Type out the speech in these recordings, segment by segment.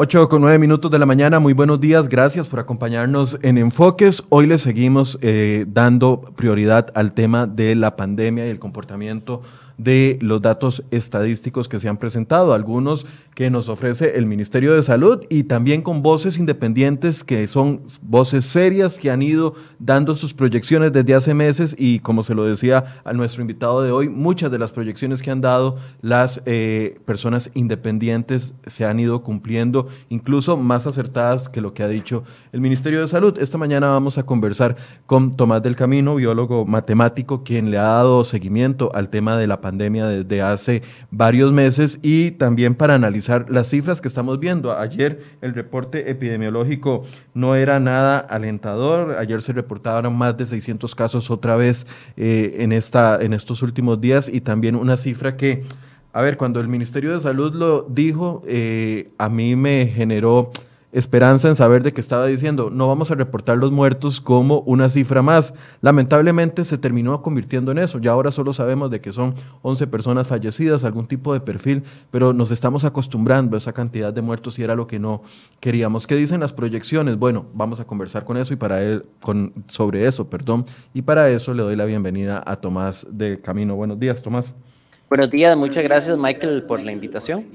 8 con 9 minutos de la mañana, muy buenos días, gracias por acompañarnos en Enfoques. Hoy le seguimos eh, dando prioridad al tema de la pandemia y el comportamiento de los datos estadísticos que se han presentado, algunos que nos ofrece el Ministerio de Salud y también con voces independientes que son voces serias que han ido dando sus proyecciones desde hace meses y como se lo decía a nuestro invitado de hoy, muchas de las proyecciones que han dado las eh, personas independientes se han ido cumpliendo, incluso más acertadas que lo que ha dicho el Ministerio de Salud. Esta mañana vamos a conversar con Tomás del Camino, biólogo matemático, quien le ha dado seguimiento al tema de la pandemia pandemia desde hace varios meses y también para analizar las cifras que estamos viendo. Ayer el reporte epidemiológico no era nada alentador. Ayer se reportaron más de 600 casos otra vez eh, en, esta, en estos últimos días y también una cifra que, a ver, cuando el Ministerio de Salud lo dijo, eh, a mí me generó esperanza en saber de que estaba diciendo, no vamos a reportar los muertos como una cifra más. Lamentablemente se terminó convirtiendo en eso. Ya ahora solo sabemos de que son 11 personas fallecidas, algún tipo de perfil, pero nos estamos acostumbrando a esa cantidad de muertos y era lo que no queríamos. ¿Qué dicen las proyecciones? Bueno, vamos a conversar con eso y para él, con, sobre eso, perdón. Y para eso le doy la bienvenida a Tomás de Camino. Buenos días, Tomás. Buenos días, muchas gracias Michael por la invitación.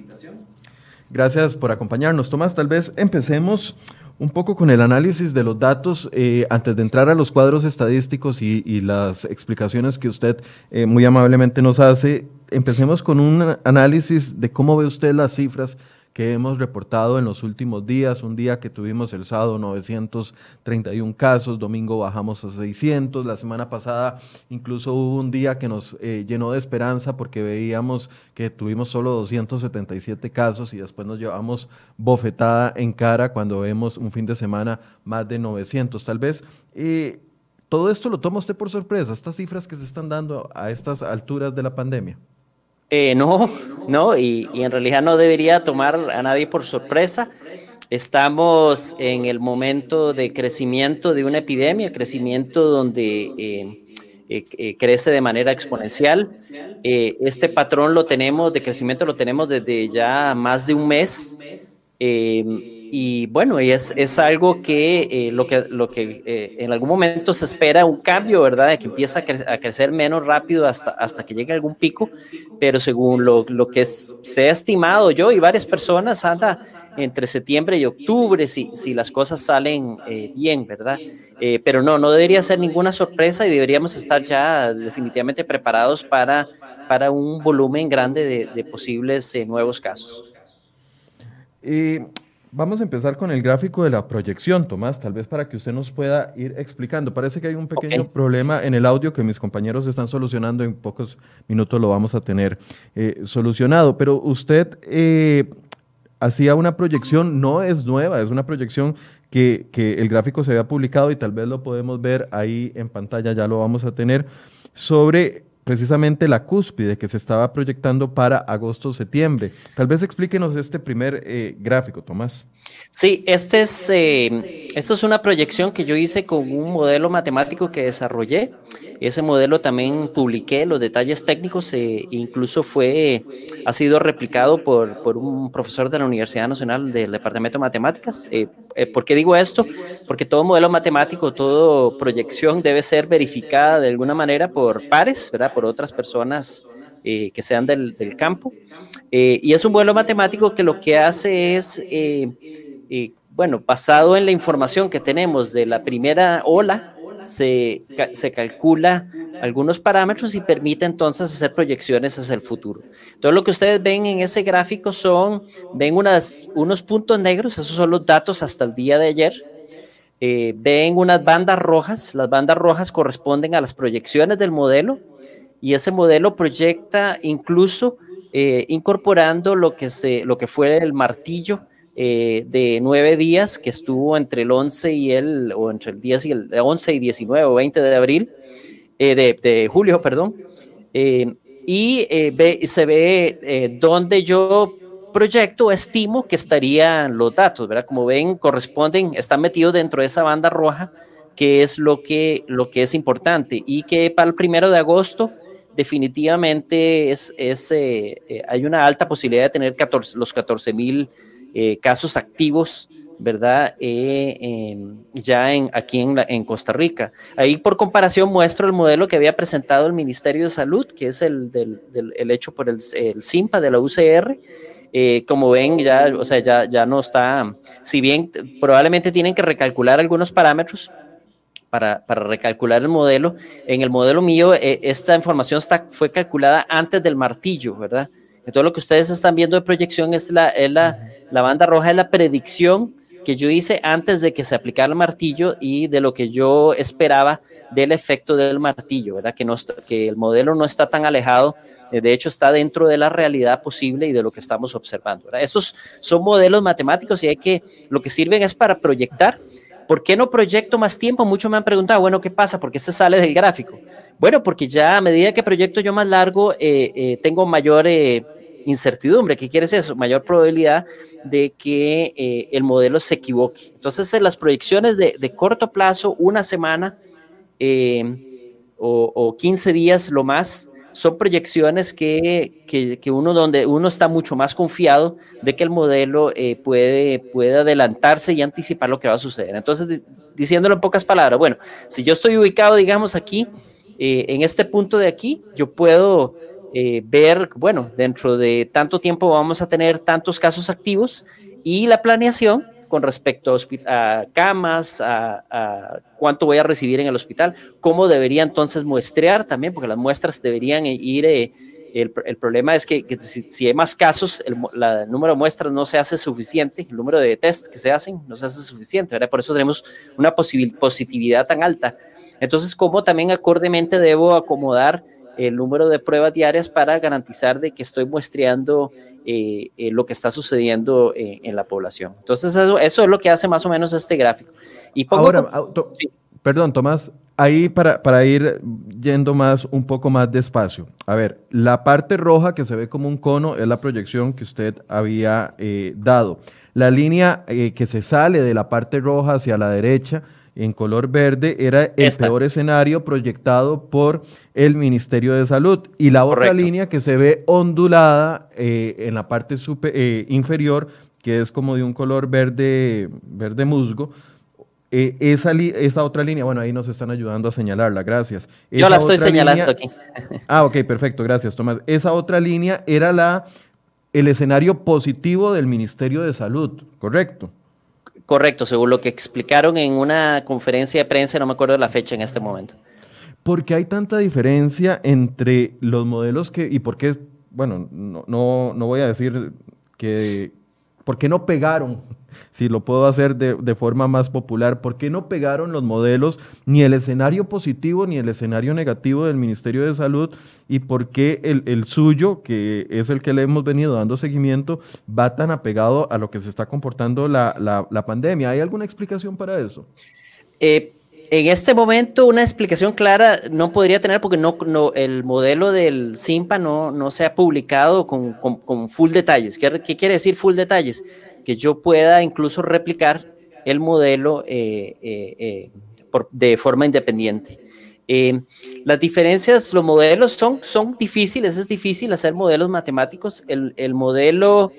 Gracias por acompañarnos. Tomás, tal vez empecemos un poco con el análisis de los datos eh, antes de entrar a los cuadros estadísticos y, las explicaciones que usted eh, muy amablemente nos hace. Empecemos con un análisis de cómo ve usted las cifras que hemos reportado en los últimos días. Un día que tuvimos el sábado 931 casos, domingo bajamos a 600, la semana pasada incluso hubo un día que nos eh, llenó de esperanza porque veíamos que tuvimos solo 277 casos y después nos llevamos bofetada en cara cuando vemos un fin de semana más de 900 tal vez. y todo esto lo toma usted por sorpresa, estas cifras que se están dando a estas alturas de la pandemia. Eh, no, no, y, en realidad no debería tomar a nadie por sorpresa. Estamos en el momento de crecimiento de una epidemia, crecimiento donde eh, eh, crece de manera exponencial. este patrón lo tenemos, de crecimiento lo tenemos desde ya más de un mes y bueno, y es, es algo que eh, lo que, lo que eh, en algún momento se espera un cambio, ¿verdad? De que empieza a, crecer menos rápido hasta, hasta que llegue algún pico, pero según lo, lo que se ha estimado yo y varias personas, anda entre septiembre y octubre si, si las cosas salen eh, bien, ¿verdad? pero no, no debería ser ninguna sorpresa y deberíamos estar ya definitivamente preparados para, para un volumen grande de, de posibles nuevos casos. Y Vamos a empezar con el gráfico de la proyección, Tomás, tal vez para que usted nos pueda ir explicando. Parece que hay un pequeño problema en el audio que mis compañeros están solucionando, en pocos minutos lo vamos a tener eh, solucionado, pero usted eh, hacía una proyección, no es nueva, es una proyección que, que el gráfico se había publicado y tal vez lo podemos ver ahí en pantalla, ya lo vamos a tener, sobre precisamente la cúspide que se estaba proyectando para agosto-septiembre. Tal vez explíquenos este primer eh, gráfico, Tomás. Sí, este es, eh, esto es una proyección que yo hice con un modelo matemático que desarrollé. Ese modelo también publiqué los detalles técnicos, e incluso fue, ha sido replicado por, por, un profesor de la Universidad Nacional del Departamento de Matemáticas. Eh, ¿Por qué digo esto? Porque todo modelo matemático, toda proyección debe ser verificada de alguna manera por pares, ¿verdad? Por otras personas eh, que sean del, del campo. Eh, y es un modelo matemático que lo que hace es, eh, bueno, basado en la información que tenemos de la primera ola, se, se, calcula algunos parámetros y permite entonces hacer proyecciones hacia el futuro. Todo lo que ustedes ven en ese gráfico son, ven unas, unos puntos negros, esos son los datos hasta el día de ayer. ven unas bandas rojas, las bandas rojas corresponden a las proyecciones del modelo y ese modelo proyecta incluso eh, incorporando lo que, se, lo que fue el martillo eh, de nueve días que estuvo entre el 11 y el, o entre el 10 y el 11 y 19 o 20 de abril, eh, de, de, julio, perdón, y ve, se ve donde yo proyecto, estimo que estarían los datos, ¿verdad? Como ven, corresponden, están metidos dentro de esa banda roja, que es lo que, lo que es importante, y que para el primero de agosto definitivamente es, es eh, eh, hay una alta posibilidad de tener 14, los 14 mil casos activos ¿verdad? Eh, em, ya en, aquí en, en, Costa Rica. Ahí por comparación muestro el modelo que había presentado el Ministerio de Salud, que es el, del, el hecho por el, el, CIMPA de la UCR. Eh, como ven, ya, o sea, ya, ya no está, si bien probablemente tienen que recalcular algunos parámetros, para, para, recalcular el modelo. En el modelo mío, eh, esta información está, fue calculada antes del martillo, ¿verdad? Entonces, lo que ustedes están viendo de proyección es la, es la, la banda roja, es la predicción que yo hice antes de que se aplicara el martillo y de lo que yo esperaba del efecto del martillo, ¿verdad? Que, no, que el modelo no está tan alejado, eh, de hecho está dentro de la realidad posible y de lo que estamos observando. ¿verdad? Estos son modelos matemáticos y hay que, lo que sirven es para proyectar. ¿Por qué no proyecto más tiempo? Muchos me han preguntado, bueno, ¿qué pasa? ¿Por qué se sale del gráfico? Bueno, porque ya a medida que proyecto yo más largo, eh, eh, tengo mayor incertidumbre. ¿Qué quiere decir eso? Mayor probabilidad de que eh, el modelo se equivoque. Entonces, en las proyecciones de, corto plazo, una semana eh, o, 15 días lo más, son proyecciones que, que, uno donde uno está mucho más confiado de que el modelo eh, puede, puede adelantarse y anticipar lo que va a suceder. Entonces, diciéndolo en pocas palabras, bueno, si yo estoy ubicado, digamos, aquí, en este punto de aquí, yo puedo eh, ver, bueno, dentro de tanto tiempo vamos a tener tantos casos activos y la planeación con respecto a, camas, a, cuánto voy a recibir en el hospital, cómo debería entonces muestrear también, porque las muestras deberían ir, eh, el, problema es que, si, hay más casos, el, número de muestras no se hace suficiente, el número de test que se hacen no se hace suficiente, ¿verdad? Por eso tenemos una positividad tan alta. Entonces, ¿cómo también acordemente debo acomodar el número de pruebas diarias para garantizar de que estoy muestreando eh, eh, lo que está sucediendo eh, en la población. Entonces, eso, es lo que hace más o menos este gráfico. Y Ahora, perdón, Tomás, ahí para, para ir yendo más, un poco más despacio. A ver, la parte roja que se ve como un cono es la proyección que usted había dado. La línea que se sale de la parte roja hacia la derecha en color verde era el peor escenario proyectado por el Ministerio de Salud. Y la otra línea que se ve ondulada eh, en la parte eh, inferior, que es como de un color verde, verde musgo, eh, esa, esa, otra línea, bueno, ahí nos están ayudando a señalarla, gracias. Yo la estoy señalando aquí. ah, ok, perfecto, gracias, Tomás. Esa otra línea era la, el escenario positivo del Ministerio de Salud, ¿correcto? Correcto, según lo que explicaron en una conferencia de prensa, no me acuerdo de la fecha en este momento. ¿Por qué hay tanta diferencia entre los modelos que, y por qué, bueno, no, no, no voy a decir que, ¿por qué no pegaron si lo puedo hacer de, forma más popular, ¿por qué no pegaron los modelos ni el escenario positivo ni el escenario negativo del Ministerio de Salud y por qué el, suyo, que es el que le hemos venido dando seguimiento, va tan apegado a lo que se está comportando la, pandemia? ¿Hay alguna explicación para eso? Eh, en este momento una explicación clara no podría tener porque no, no el modelo del SIMPA no, no se ha publicado con, con, full detalles. ¿Qué, ¿Qué, quiere decir full detalles? que yo pueda incluso replicar el modelo eh, eh, eh, de forma independiente. las diferencias, los modelos son, son difíciles, es difícil hacer modelos matemáticos. El, el modelo,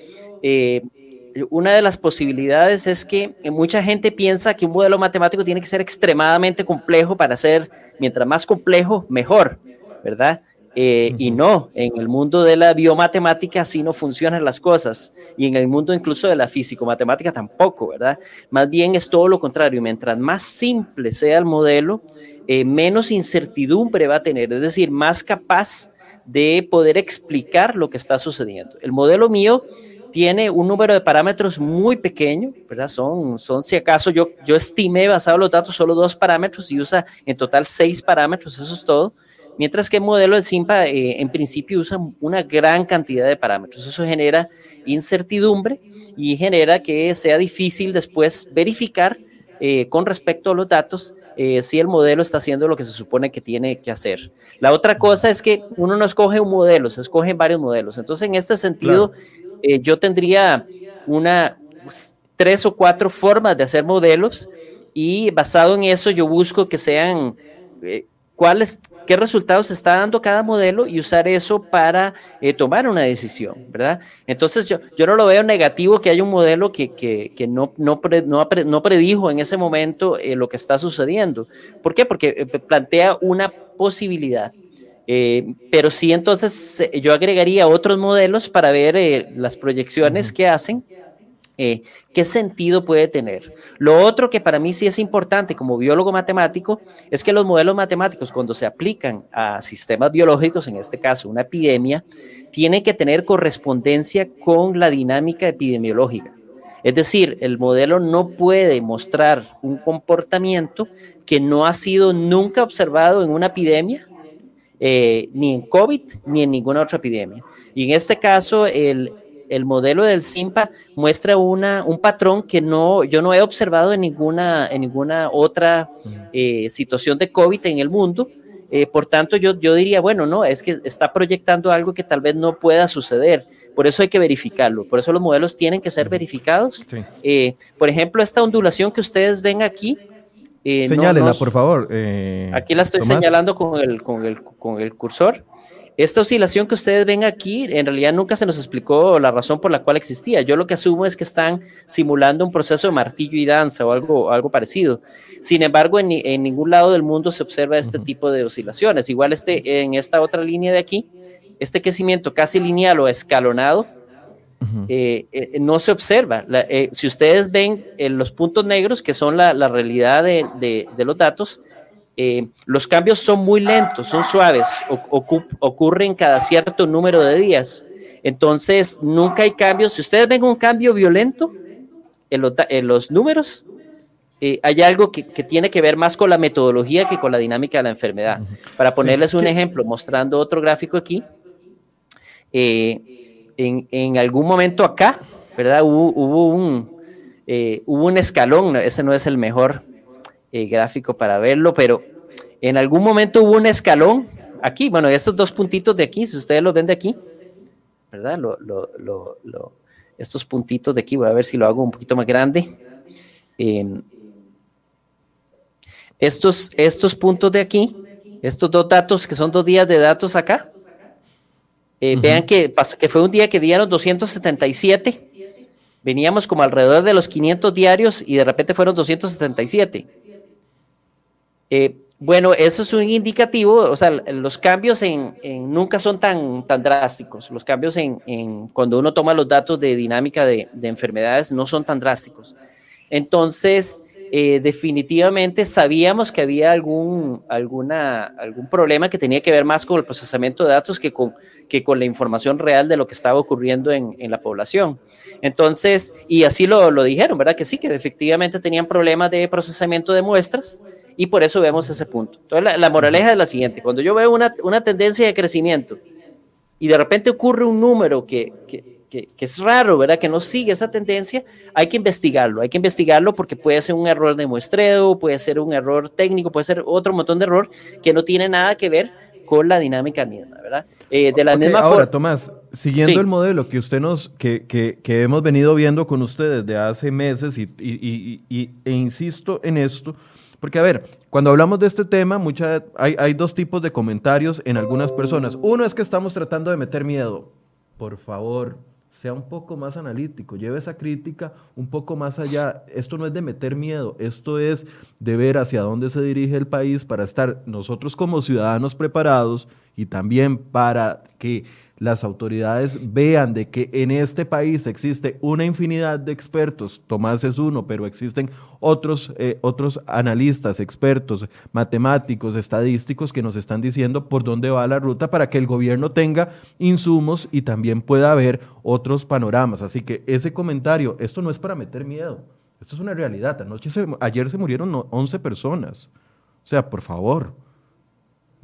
una de las posibilidades es que mucha gente piensa que un modelo matemático tiene que ser extremadamente complejo para ser, mientras más complejo, mejor, ¿verdad? Eh, y no, en el mundo de la biomatemática así no funcionan las cosas. Y en el mundo incluso de la físico-matemática tampoco, ¿verdad? Más bien es todo lo contrario. Mientras más simple sea el modelo, eh, menos incertidumbre va a tener, es decir, más capaz de poder explicar lo que está sucediendo. El modelo mío tiene un número de parámetros muy pequeño, ¿verdad? Son, son si acaso yo, yo estimé basado en los datos solo dos parámetros y usa en total seis parámetros, eso es todo mientras que el modelo de SIMPA eh, en principio usa una gran cantidad de parámetros. Eso genera incertidumbre y genera que sea difícil después verificar eh, con respecto a los datos eh, si el modelo está haciendo lo que se supone que tiene que hacer. La otra cosa es que uno no escoge un modelo, se escogen varios modelos. Entonces, en este sentido, yo tendría una tres o cuatro formas de hacer modelos y basado en eso yo busco que sean cuáles qué resultados está dando cada modelo y usar eso para eh, tomar una decisión, ¿verdad? Entonces yo, yo no lo veo negativo que haya un modelo que, que, no, no, no, predijo en ese momento eh, lo que está sucediendo. ¿Por qué? Porque eh, plantea una posibilidad. Pero sí, entonces yo agregaría otros modelos para ver las proyecciones que hacen eh, ¿Qué sentido puede tener? Lo otro que para mí sí es importante como biólogo matemático es que los modelos matemáticos cuando se aplican a sistemas biológicos, en este caso una epidemia, tienen que tener correspondencia con la dinámica epidemiológica. Es decir, el modelo no puede mostrar un comportamiento que no ha sido nunca observado en una epidemia, eh, ni en COVID, ni en ninguna otra epidemia. Y en este caso, el, el modelo del SIMPA muestra una, un patrón que no, yo no he observado en ninguna, en ninguna otra eh, situación de COVID en el mundo. Eh, por tanto, yo, yo diría, bueno, no, es que está proyectando algo que tal vez no pueda suceder. Por eso hay que verificarlo. Por eso los modelos tienen que ser verificados. Eh, por ejemplo, esta ondulación que ustedes ven aquí. Señálenla, por favor. aquí la estoy señalando con el, con, el, con el cursor. Esta oscilación que ustedes ven aquí, en realidad nunca se nos explicó la razón por la cual existía. Yo lo que asumo es que están simulando un proceso de martillo y danza o algo, algo parecido. Sin embargo, en, ningún lado del mundo se observa este tipo de oscilaciones. Igual este, en esta otra línea de aquí, este crecimiento casi lineal o escalonado, eh, eh, no se observa. Eh, si ustedes ven los puntos negros, que son la, realidad de, de los datos, los cambios son muy lentos, son suaves, ocurren cada cierto número de días. Entonces, nunca hay cambios. Si ustedes ven un cambio violento en, los números, eh, hay algo que, tiene que ver más con la metodología que con la dinámica de la enfermedad. Para ponerles un ejemplo, mostrando otro gráfico aquí, eh, en, algún momento acá, ¿verdad? Hubo, un, hubo un escalón, ese no es el mejor eh, gráfico para verlo, pero en algún momento hubo un escalón aquí, bueno, estos dos puntitos de aquí, si ustedes los ven de aquí, ¿verdad? estos puntitos de aquí, voy a ver si lo hago un poquito más grande. estos, estos puntos de aquí, estos dos datos, que son dos días de datos acá, eh, vean que, que fue un día que dieron 277, veníamos como alrededor de los 500 diarios y de repente fueron 277. Eh, bueno, eso es un indicativo, o sea, los cambios en, nunca son tan, tan drásticos. Los cambios en, cuando uno toma los datos de dinámica de, enfermedades no son tan drásticos. Entonces, eh, definitivamente sabíamos que había algún, alguna, algún problema que tenía que ver más con el procesamiento de datos que con, que con la información real de lo que estaba ocurriendo en, la población. Entonces, y así lo, lo dijeron, ¿verdad? Que sí, que efectivamente tenían problemas de procesamiento de muestras y por eso vemos ese punto. Entonces, la, moraleja es la siguiente, cuando yo veo una, una, tendencia de crecimiento y de repente ocurre un número que, que, es raro, ¿verdad? Que no sigue esa tendencia, hay que investigarlo, hay que investigarlo porque puede ser un error de muestreo, puede ser un error técnico, puede ser otro montón de error que no tiene nada que ver con la dinámica misma, ¿verdad? Eh, de la misma ahora, Tomás, siguiendo el modelo que usted nos, que, que, que, hemos venido viendo con usted desde hace meses y, y, y, e insisto en esto, porque, a ver, cuando hablamos de este tema, mucha, hay, hay dos tipos de comentarios en algunas personas. Uno es que estamos tratando de meter miedo. Por favor, sea un poco más analítico, lleve esa crítica un poco más allá. Esto no es de meter miedo, esto es de ver hacia dónde se dirige el país para estar nosotros como ciudadanos preparados y también para que las autoridades vean de que en este país existe una infinidad de expertos, Tomás es uno, pero existen otros, eh, otros analistas, expertos, matemáticos, estadísticos que nos están diciendo por dónde va la ruta para que el gobierno tenga insumos y también pueda ver otros panoramas. Así que ese comentario, esto no es para meter miedo, esto es una realidad. Anoche ayer se murieron 11 personas. O sea, por favor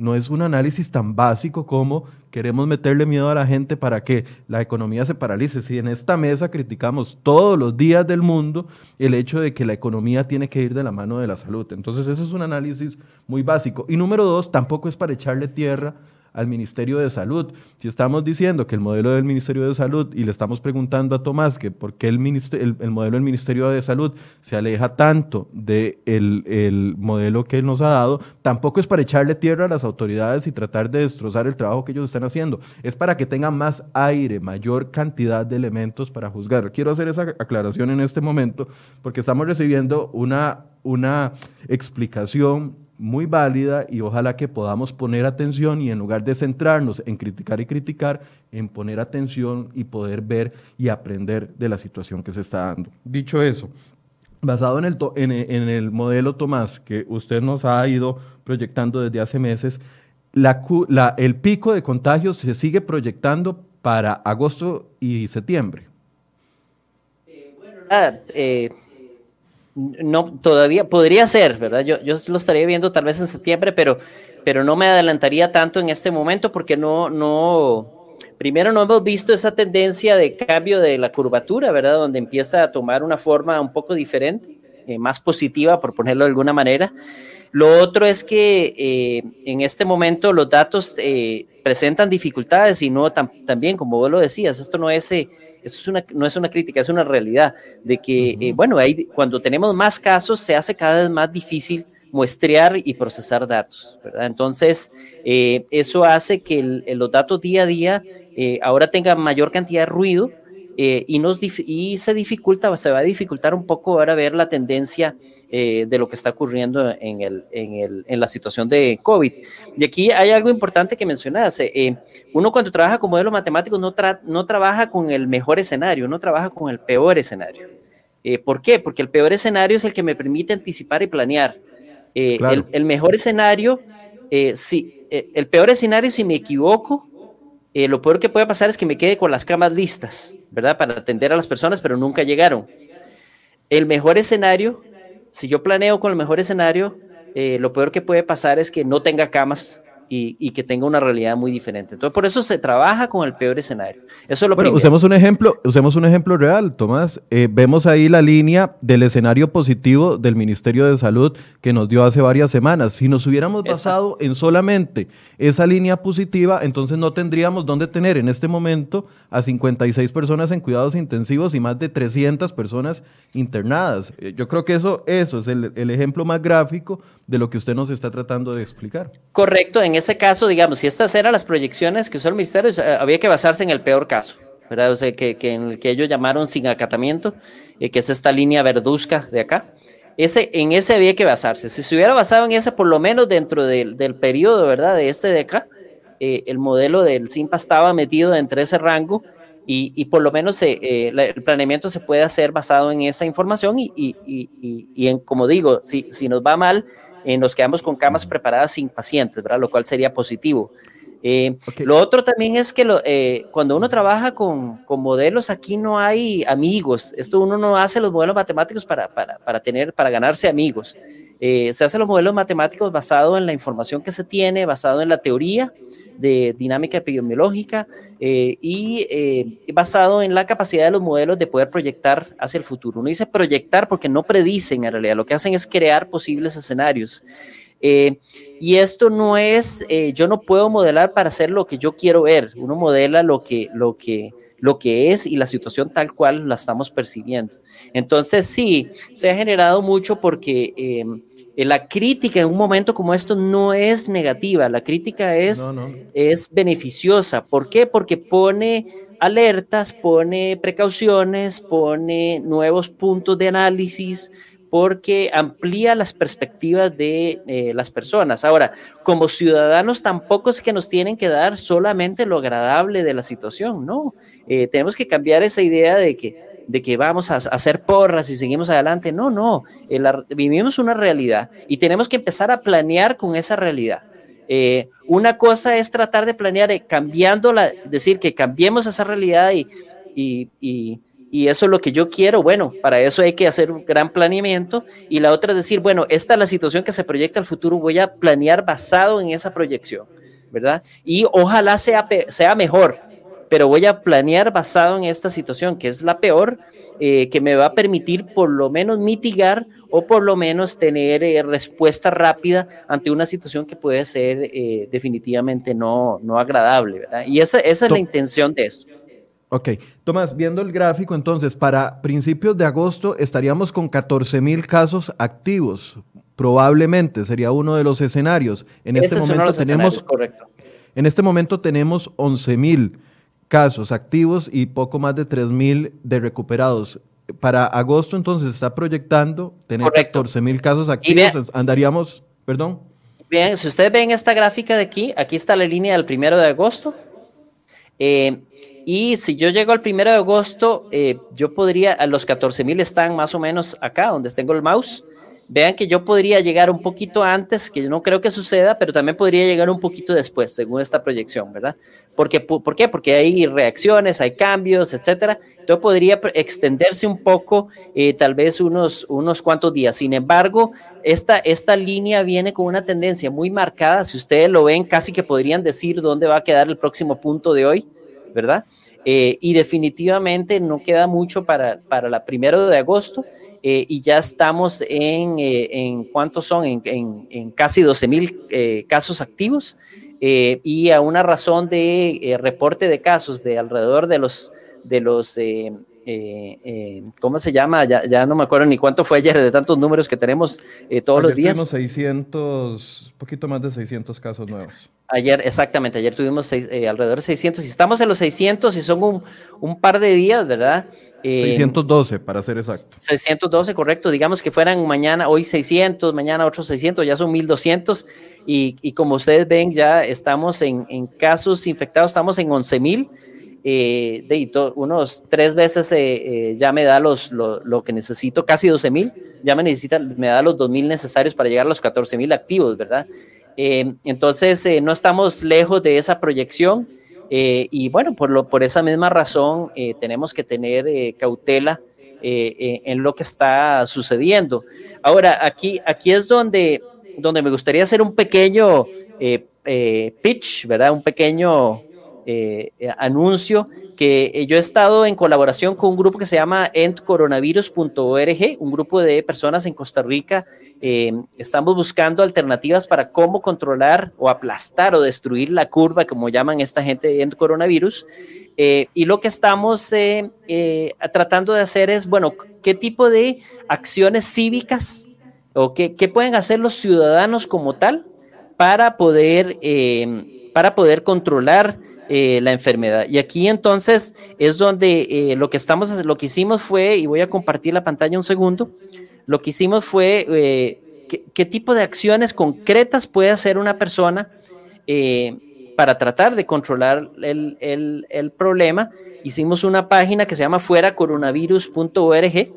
no es un análisis tan básico como queremos meterle miedo a la gente para que la economía se paralice. Si en esta mesa criticamos todos los días del mundo el hecho de que la economía tiene que ir de la mano de la salud. Entonces, eso es un análisis muy básico. Y número dos, tampoco es para echarle tierra al Ministerio de Salud. Si estamos diciendo que el modelo del Ministerio de Salud y le estamos preguntando a Tomás que por qué el, modelo del Ministerio de Salud se aleja tanto del el modelo que él nos ha dado, tampoco es para echarle tierra a las autoridades y tratar de destrozar el trabajo que ellos están haciendo. Es para que tengan más aire, mayor cantidad de elementos para juzgar. Quiero hacer esa aclaración en este momento porque estamos recibiendo una explicación muy válida y ojalá que podamos poner atención y en lugar de centrarnos en criticar y criticar, en poner atención y poder ver y aprender de la situación que se está dando. Dicho eso, basado en el, en, el modelo Tomás que usted nos ha ido proyectando desde hace meses, la, el pico de contagios se sigue proyectando para agosto y septiembre. Bueno, nada, eh, no, todavía podría ser, ¿verdad? Yo, yo lo estaría viendo tal vez en septiembre, pero, pero no me adelantaría tanto en este momento porque no, no, primero no hemos visto esa tendencia de cambio de la curvatura, ¿verdad? Donde empieza a tomar una forma un poco diferente, eh, más positiva, por ponerlo de alguna manera. Lo otro es que eh, en este momento los datos eh, presentan dificultades y no también, como vos lo decías, esto no es, es una, no es una crítica, es una realidad de que, bueno, hay, cuando tenemos más casos se hace cada vez más difícil muestrear y procesar datos, ¿verdad? Entonces, eso hace que los datos día a día ahora tengan mayor cantidad de ruido eh, y, nos y se dificulta, se va a dificultar un poco ahora ver la tendencia eh, de lo que está ocurriendo en, el, en, el, en, la situación de COVID. Y aquí hay algo importante que mencionas. Eh, uno cuando trabaja con modelos matemáticos no, no trabaja con el mejor escenario, no trabaja con el peor escenario. ¿Por qué? Porque el peor escenario es el que me permite anticipar y planear. El, el, mejor escenario, si, el peor escenario, si me equivoco, eh, lo peor que puede pasar es que me quede con las camas listas, ¿verdad? Para atender a las personas, pero nunca llegaron. El mejor escenario, si yo planeo con el mejor escenario, eh, lo peor que puede pasar es que no tenga camas y, que tenga una realidad muy diferente. Entonces, por eso se trabaja con el peor escenario. Eso es lo bueno, usemos un ejemplo, usemos un ejemplo real, Tomás. Eh, vemos ahí la línea del escenario positivo del Ministerio de Salud que nos dio hace varias semanas. Si nos hubiéramos basado en solamente esa línea positiva, entonces no tendríamos dónde tener en este momento a 56 personas en cuidados intensivos y más de 300 personas internadas. Eh, yo creo que eso, eso es el, el ejemplo más gráfico de lo que usted nos está tratando de explicar. Correcto, en ese caso, digamos, si estas eran las proyecciones que usó el ministerio, eh, había que basarse en el peor caso, ¿verdad? O sea, que, en el que ellos llamaron sin acatamiento, eh, que es esta línea verduzca de acá. Ese, en ese había que basarse. Si se hubiera basado en ese, por lo menos dentro del, del periodo, ¿verdad? De este de acá, eh, el modelo del SIMPA estaba metido entre ese rango y, y por lo menos el planeamiento se puede hacer basado en esa información y, y, y en, como digo, si, si nos va mal, eh, nos quedamos con camas preparadas sin pacientes, ¿verdad? Lo cual sería positivo. Eh, lo otro también es que eh, cuando uno trabaja con, con, modelos, aquí no hay amigos. Esto uno no hace los modelos matemáticos para, para, para tener, para ganarse amigos. Se hacen los modelos matemáticos basado en la información que se tiene, basado en la teoría de dinámica epidemiológica eh, y eh, basado en la capacidad de los modelos de poder proyectar hacia el futuro. Uno dice proyectar porque no predicen en realidad, lo que hacen es crear posibles escenarios. Eh, y esto no es, yo no puedo modelar para hacer lo que yo quiero ver, uno modela lo que, lo que, lo que es y la situación tal cual la estamos percibiendo. Entonces, sí, se ha generado mucho porque eh, la crítica en un momento como esto no es negativa, la crítica es, es beneficiosa. ¿Por qué? Porque pone alertas, pone precauciones, pone nuevos puntos de análisis, porque amplía las perspectivas de eh, las personas. Ahora, como ciudadanos tampoco es que nos tienen que dar solamente lo agradable de la situación, no. Eh, tenemos que cambiar esa idea de que de que vamos a, hacer porras y seguimos adelante. No, no, vivimos una realidad y tenemos que empezar a planear con esa realidad. Eh, una cosa es tratar de planear eh, cambiando la, decir que cambiemos esa realidad y, y, y, eso es lo que yo quiero. Bueno, para eso hay que hacer un gran planeamiento. Y la otra es decir, bueno, esta es la situación que se proyecta al futuro, voy a planear basado en esa proyección, ¿verdad? Y ojalá sea, sea mejor, pero voy a planear basado en esta situación, que es la peor, eh, que me va a permitir por lo menos mitigar o por lo menos tener eh, respuesta rápida ante una situación que puede ser eh, definitivamente no, no agradable, ¿verdad? Y esa, esa es la intención de esto. Ok, Tomás, viendo el gráfico, entonces, para principios de agosto estaríamos con 14 mil casos activos, probablemente sería uno de los escenarios. En este momento tenemos, correcto. En este momento tenemos 11 mil casos activos y poco más de 3 mil de recuperados. Para agosto, entonces, está proyectando tener 14 mil casos activos. andaríamos, perdón. Bien, si ustedes ven esta gráfica de aquí, aquí está la línea del primero de agosto. Eh, y si yo llego al primero de agosto, eh, yo podría, a los 14 mil están más o menos acá, donde tengo el mouse. Vean que yo podría llegar un poquito antes, que yo no creo que suceda, pero también podría llegar un poquito después, según esta proyección, ¿verdad? Porque, ¿Por qué? Porque hay reacciones, hay cambios, etcétera. Entonces podría extenderse un poco, eh, tal vez unos, unos cuantos días. Sin embargo, esta, esta línea viene con una tendencia muy marcada. Si ustedes lo ven, casi que podrían decir dónde va a quedar el próximo punto de hoy ¿verdad? Eh, y definitivamente no queda mucho para, para la primero de agosto eh, y ya estamos en, eh, en ¿cuántos son? En, en, casi 12 mil casos activos y a una razón de reporte de casos de alrededor de los, de los ¿cómo se llama? Ya, ya, no me acuerdo ni cuánto fue ayer de tantos números que tenemos todos los días. Tuvimos 600, poquito más de 600 casos nuevos. Ayer, exactamente, ayer tuvimos eh, alrededor de 600. Y estamos en los 600 y son un, un par de días, ¿verdad? 612, eh, para ser exacto. 612, correcto. Digamos que fueran mañana, hoy 600, mañana otros 600, ya son 1200. Y, y como ustedes ven, ya estamos en, en casos infectados, estamos en 11 mil. Eh, de unos tres veces ya me da los, lo, lo, que necesito, casi 12 mil, ya me necesita, me da los 2 mil necesarios para llegar a los 14 mil activos, ¿verdad? Eh, entonces, eh, no estamos lejos de esa proyección eh, y bueno, por, lo, por esa misma razón tenemos que tener cautela en lo que está sucediendo. Ahora, aquí, aquí es donde, donde me gustaría hacer un pequeño pitch, ¿verdad? Un pequeño anuncio que yo he estado en colaboración con un grupo que se llama endcoronavirus.org, un grupo de personas en Costa Rica eh, estamos buscando alternativas para cómo controlar o aplastar o destruir la curva, como llaman esta gente en coronavirus. Eh, y lo que estamos eh, tratando de hacer es, bueno, ¿qué tipo de acciones cívicas o qué, qué pueden hacer los ciudadanos como tal para poder, para poder controlar la enfermedad. Y aquí entonces es donde lo que estamos, lo que hicimos fue, y voy a compartir la pantalla un segundo, lo que hicimos fue eh, qué, tipo de acciones concretas puede hacer una persona eh, para tratar de controlar el, problema. Hicimos una página que se llama fueracoronavirus.org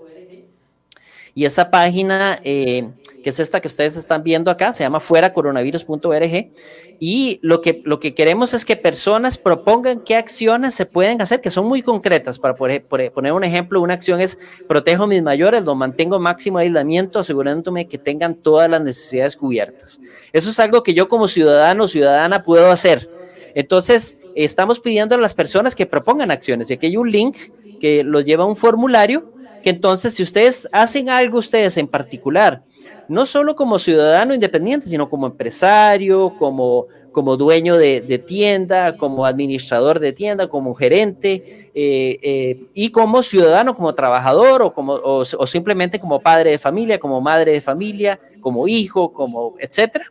y esa página eh, que es esta que ustedes están viendo acá, se llama fueracoronavirus.org, y lo que, lo que queremos es que personas propongan qué acciones se pueden hacer, que son muy concretas. Para poner un ejemplo, una acción es protejo a mis mayores, lo mantengo máximo aislamiento, asegurándome que tengan todas las necesidades cubiertas. Eso es algo que yo como ciudadano o ciudadana puedo hacer. Entonces, estamos pidiendo a las personas que propongan acciones, y aquí hay un link que los lleva a un formulario, que entonces si ustedes hacen algo ustedes en particular, no solo como ciudadano independiente, sino como empresario, como, como dueño de, tienda, como administrador de tienda, como gerente, eh, eh, y como ciudadano, como trabajador o, como, o, simplemente como padre de familia, como madre de familia, como hijo, como etcétera.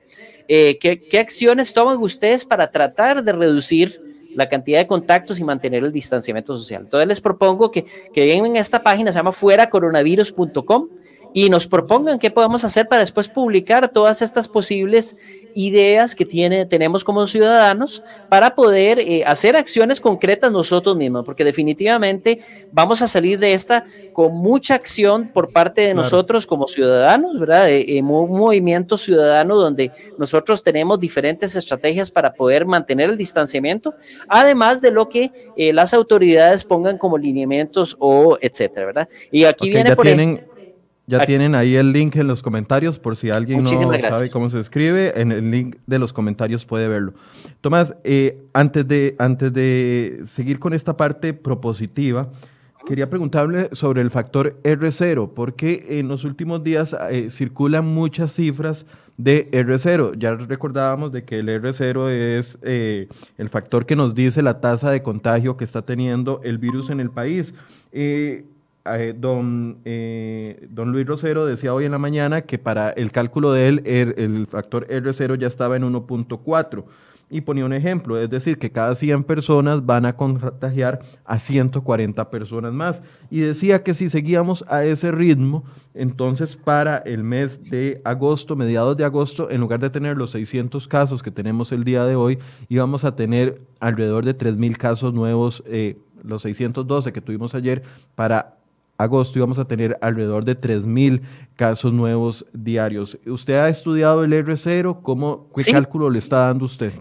Eh, ¿qué, acciones toman ustedes para tratar de reducir la cantidad de contactos y mantener el distanciamiento social? Entonces les propongo que, que en esta página, se llama fueracoronavirus.com y nos propongan qué podemos hacer para después publicar todas estas posibles ideas que tiene, tenemos como ciudadanos para poder eh, hacer acciones concretas nosotros mismos, porque definitivamente vamos a salir de esta con mucha acción por parte de nosotros como ciudadanos, ¿verdad? Eh, eh, un movimiento ciudadano donde nosotros tenemos diferentes estrategias para poder mantener el distanciamiento, además de lo que las autoridades pongan como lineamientos o etcétera, ¿verdad? Y aquí viene por tienen Ya tienen ahí el link en los comentarios por si alguien no sabe cómo se escribe. En el link de los comentarios puede verlo. Tomás, eh, antes, de, antes de seguir con esta parte propositiva, quería preguntarle sobre el factor R0, porque en los últimos días eh, circulan muchas cifras de R0. Ya recordábamos de que el R0 es eh, el factor que nos dice la tasa de contagio que está teniendo el virus en el país. Eh, don, don Luis Rosero decía hoy en la mañana que para el cálculo de él el, el factor R0 ya estaba en 1.4 y ponía un ejemplo, es decir, que cada 100 personas van a contagiar a 140 personas más. Y decía que si seguíamos a ese ritmo, entonces para el mes de agosto, mediados de agosto, en lugar de tener los 600 casos que tenemos el día de hoy, íbamos a tener alrededor de 3.000 casos nuevos, eh, los 612 que tuvimos ayer, para agosto íbamos a tener alrededor de 3.000 casos nuevos diarios. ¿Usted ha estudiado el R0? ¿Cómo, ¿Qué cálculo le está dando usted?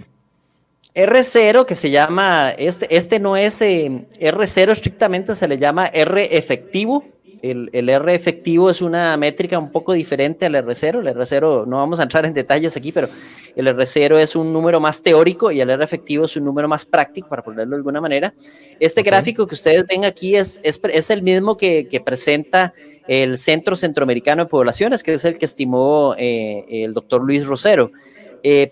R0, que se llama, este, este no es eh, R0 estrictamente, se le llama R efectivo. El, R efectivo es una métrica un poco diferente al R0. El R0, no vamos a entrar en detalles aquí, pero el R0 es un número más teórico y el R efectivo es un número más práctico, para ponerlo de alguna manera. Este gráfico que ustedes ven aquí es, es, el mismo que, presenta el Centro Centroamericano de Poblaciones, que es el que estimó eh, el doctor Luis Rosero. Eh,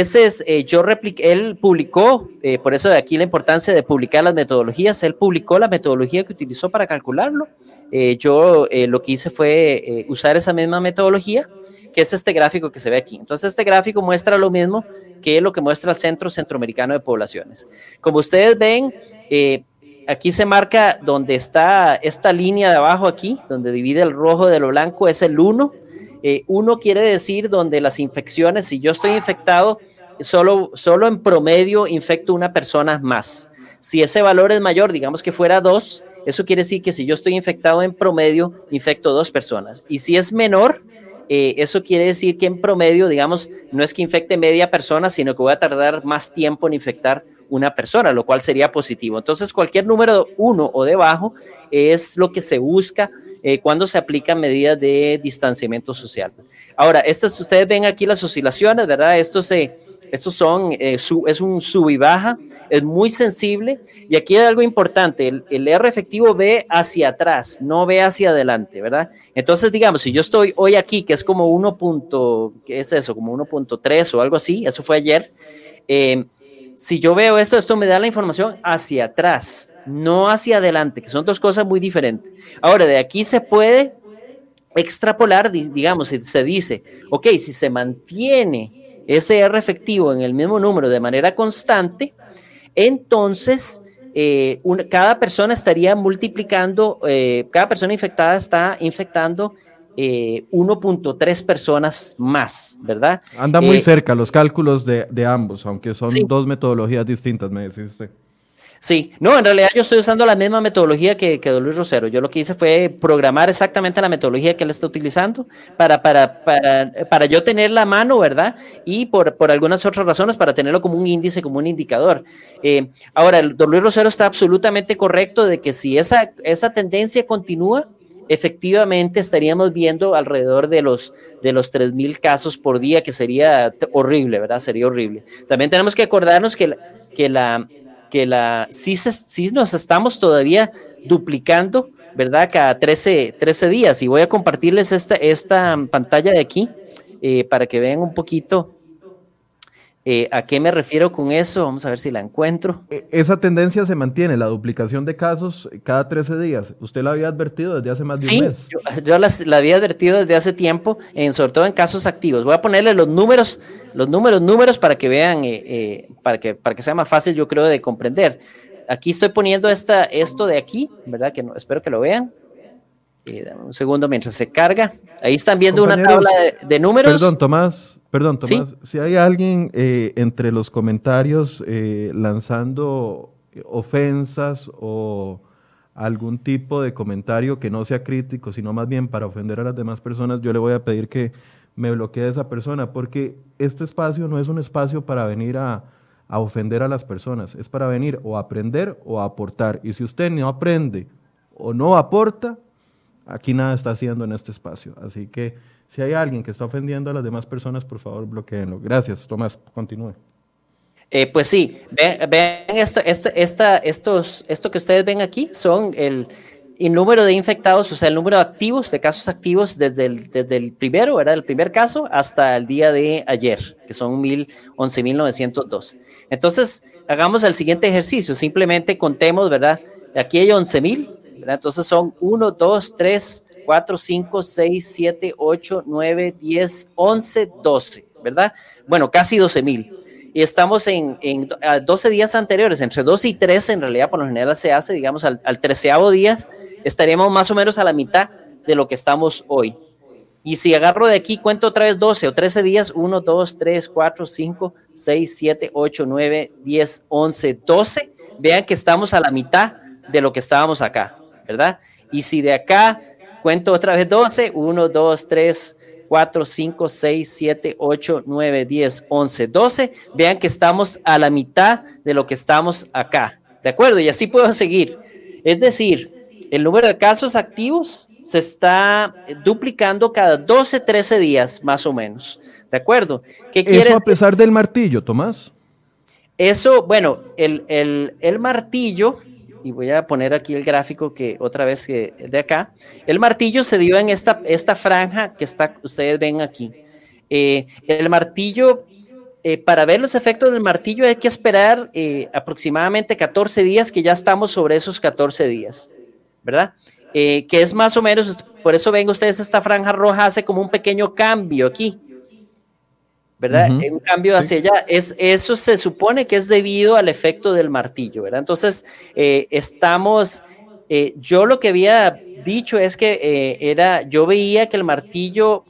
ese es, eh, yo repliqué, él publicó, eh, por eso de aquí la importancia de publicar las metodologías, él publicó la metodología que utilizó para calcularlo. Eh, yo lo que hice fue usar esa misma metodología, que es este gráfico que se ve aquí. Entonces, este gráfico muestra lo mismo que lo que muestra el Centro Centroamericano de Poblaciones. Como ustedes ven, aquí se marca donde está esta línea de abajo aquí, donde divide el rojo de lo blanco, es el 1 eh, uno quiere decir donde las infecciones, si yo estoy infectado, solo, solo en promedio infecto una persona más. Si ese valor es mayor, digamos que fuera dos, eso quiere decir que si yo estoy infectado en promedio, infecto dos personas. Y si es menor, eh, eso quiere decir que en promedio, digamos, no es que infecte media persona, sino que voy a tardar más tiempo en infectar una persona, lo cual sería positivo. Entonces, cualquier número uno o debajo es lo que se busca eh, cuando se aplican medidas de distanciamiento social. Ahora, estas, ustedes ven aquí las oscilaciones, ¿verdad? Estos, eh, estos son, eh, es un sub y baja, es muy sensible. Y aquí hay algo importante, el, el, R efectivo ve hacia atrás, no ve hacia adelante, ¿verdad? Entonces, digamos, si yo estoy hoy aquí, que es como 1. ¿qué es eso? Como 1.3 o algo así, eso fue ayer. si yo veo esto, esto me da la información hacia atrás, no hacia adelante, que son dos cosas muy diferentes. Ahora, de aquí se puede extrapolar, digamos, si se dice, ok, si se mantiene ese R efectivo en el mismo número de manera constante, entonces eh, cada persona estaría multiplicando, eh, cada persona infectada está infectando 1.3 eh, personas más, ¿verdad? Anda muy cerca los cálculos de, ambos, aunque son dos metodologías distintas, me decís usted. Sí, no, en realidad yo estoy usando la misma metodología que, que Luis Rosero. Yo lo que hice fue programar exactamente la metodología que él está utilizando para, para, para, para yo tener la mano, ¿verdad? Y por, por, algunas otras razones, para tenerlo como un índice, como un indicador. Eh, ahora, Don Luis Rosero está absolutamente correcto de que si esa, esa tendencia continúa, efectivamente estaríamos viendo alrededor de los, de los 3.000 casos por día, que sería horrible, ¿verdad? Sería horrible. También tenemos que acordarnos que, que la que la, sí, sí nos estamos todavía duplicando, ¿verdad? Cada 13, 13 días. Y voy a compartirles esta, esta pantalla de aquí eh, para que vean un poquito eh, ¿A qué me refiero con eso? Vamos a ver si la encuentro. E, esa tendencia se mantiene, la duplicación de casos cada 13 días. ¿Usted la había advertido desde hace más de un mes? Yo, yo la, había advertido desde hace tiempo, en, sobre todo en casos activos. Voy a ponerle los números, los números, números para que vean, eh, eh, para, que, para que sea más fácil, yo creo, de comprender. Aquí estoy poniendo esta, esto de aquí, ¿verdad? Que no, espero que lo vean. Un segundo mientras se carga. Ahí están viendo una tabla de números. Perdón, Tomás. Perdón, Tomás, si hay alguien eh, entre los comentarios eh, lanzando ofensas o algún tipo de comentario que no sea crítico, sino más bien para ofender a las demás personas, yo le voy a pedir que me bloquee a esa persona, porque este espacio no es un espacio para venir a, a ofender a las personas, es para venir o a aprender o a aportar. Y si usted no aprende o no aporta, Aquí nada está haciendo en este espacio. Así que si hay alguien que está ofendiendo a las demás personas, por favor, bloqueenlo. Gracias, Tomás. Continúe. Eh, pues sí, vean, esto, esto, esta, estos, esto que ustedes ven aquí son el, número de infectados, o sea, el número de activos, de casos activos desde el, desde el primero, era el primer caso, hasta el día de ayer, que son 11.902. Entonces, hagamos el siguiente ejercicio, simplemente contemos, ¿verdad? Aquí hay 11.000, ¿verdad? Entonces son 1, 2, 3, 4, 5, 6, 7, 8, 9, 10, 11, 12, ¿verdad? Bueno, casi 12.000 y estamos en, en 12 días anteriores, entre 2 y 13 en realidad por lo general se hace, digamos al, al 13 día, estaríamos más o menos a la mitad de lo que estamos hoy. Y si agarro de aquí, cuento otra vez 12 o 13 días, 1, 2, 3, 4, 5, 6, 7, 8, 9, 10, 11, 12, vean que estamos a la mitad de lo que estábamos acá, ¿verdad? Y si de acá cuento otra vez 12, 1, 2, 3, 4, 5, 6, 7, 8, 9, 10, 11, 12. Vean que estamos a la mitad de lo que estamos acá. ¿De acuerdo? Y así puedo seguir. Es decir, el número de casos activos se está duplicando cada 12, 13 días, más o menos. ¿De acuerdo? ¿Qué Eso a pesar del martillo, Tomás. Eso, bueno, el, el, el martillo y voy a poner aquí el gráfico que otra vez que de acá. El martillo se dio en esta, esta franja que está, ustedes ven aquí. Eh, el martillo, eh, para ver los efectos del martillo hay que esperar eh, aproximadamente 14 días, que ya estamos sobre esos 14 días, ¿verdad? que es más o menos, por eso ven ustedes esta franja roja hace como un pequeño cambio aquí. ¿Verdad? Un cambio hacia allá. Es, eso se supone que es debido al efecto del martillo, ¿verdad? Entonces, eh, estamos, eh, yo lo que había dicho es que eh, era, yo veía que el martillo,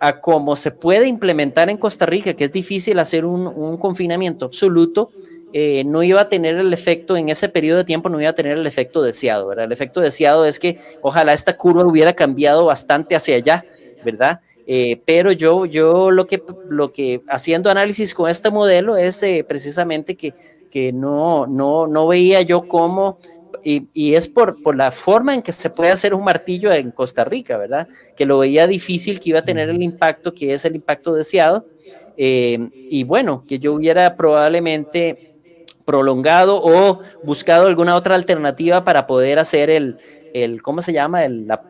a como se puede implementar en Costa Rica, que es difícil hacer un, un confinamiento absoluto, no iba a tener el efecto, en ese periodo de tiempo no iba a tener el efecto deseado, ¿verdad? El efecto deseado es que ojalá esta curva hubiera cambiado bastante hacia allá, ¿verdad? Eh, pero yo, yo lo, que, lo que haciendo análisis con este modelo es eh, precisamente que, que no, no, no veía yo cómo, y, y, es por, por la forma en que se puede hacer un martillo en Costa Rica, ¿verdad? Que lo veía difícil que iba a tener el impacto que es el impacto deseado. Eh, y bueno, que yo hubiera probablemente prolongado o buscado alguna otra alternativa para poder hacer el, el ¿cómo se llama?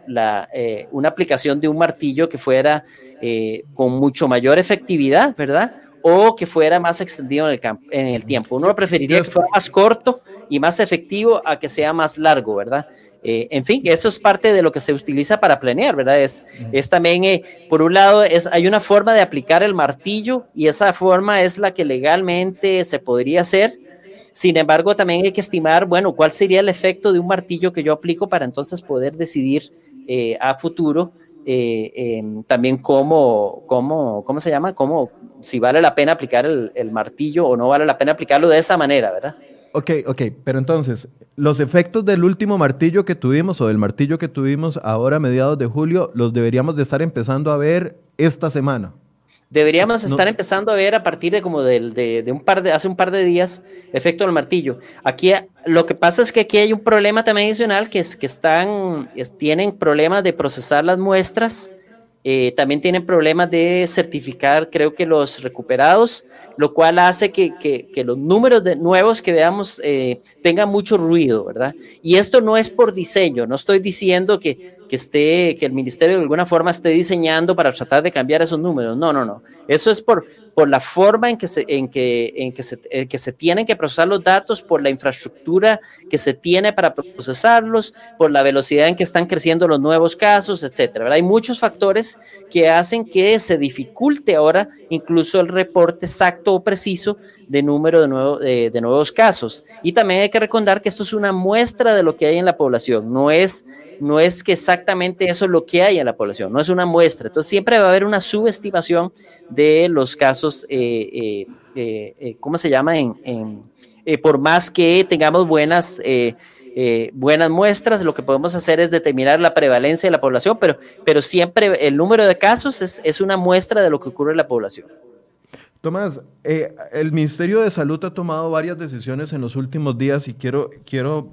la, eh, una aplicación de un martillo que fuera eh, con mucho mayor efectividad, ¿verdad? O que fuera más extendido en el, en el tiempo. Uno preferiría que fuera más corto y más efectivo a que sea más largo, ¿verdad? Eh, en fin, eso es parte de lo que se utiliza para planear, ¿verdad? Es, es también, por un lado, es, hay una forma de aplicar el martillo y esa forma es la que legalmente se podría hacer sin embargo, también hay que estimar, bueno, cuál sería el efecto de un martillo que yo aplico para entonces poder decidir eh, a futuro eh, em, también cómo, cómo, ¿cómo se llama? Cómo, si vale la pena aplicar el, martillo o no vale la pena aplicarlo de esa manera, ¿verdad? Ok, ok, pero entonces, los efectos del último martillo que tuvimos o del martillo que tuvimos ahora a mediados de julio, los deberíamos de estar empezando a ver esta semana. Deberíamos estar empezando a ver a partir de como de, de, un par de, hace un par de días, efecto del martillo. Aquí lo que pasa es que aquí hay un problema también adicional, que es que están, tienen problemas de procesar las muestras, eh, también tienen problemas de certificar, creo que los recuperados, lo cual hace que, que, los números de nuevos que veamos eh, tengan mucho ruido, ¿verdad? Y esto no es por diseño, no estoy diciendo que, que esté, que el ministerio de alguna forma esté diseñando para tratar de cambiar esos números. No, no, no. Eso es por, por la forma en que, se, en, que, en, que se, que se tienen que procesar los datos, por la infraestructura que se tiene para procesarlos, por la velocidad en que están creciendo los nuevos casos, etcétera. Hay muchos factores que hacen que se dificulte ahora incluso el reporte exacto o preciso de número de, nuevo, de, de nuevos casos. Y también hay que recordar que esto es una muestra de lo que hay en la población, no es no es que exactamente eso es lo que hay en la población, no es una muestra. Entonces siempre va a haber una subestimación de los casos, eh, eh, eh, ¿cómo se llama? En, por más que tengamos buenas, buenas muestras, lo que podemos hacer es determinar la prevalencia de la población, pero, pero siempre el número de casos es una muestra de lo que ocurre en la población. Tomás, el Ministerio de Salud ha tomado varias decisiones en los últimos días y quiero, quiero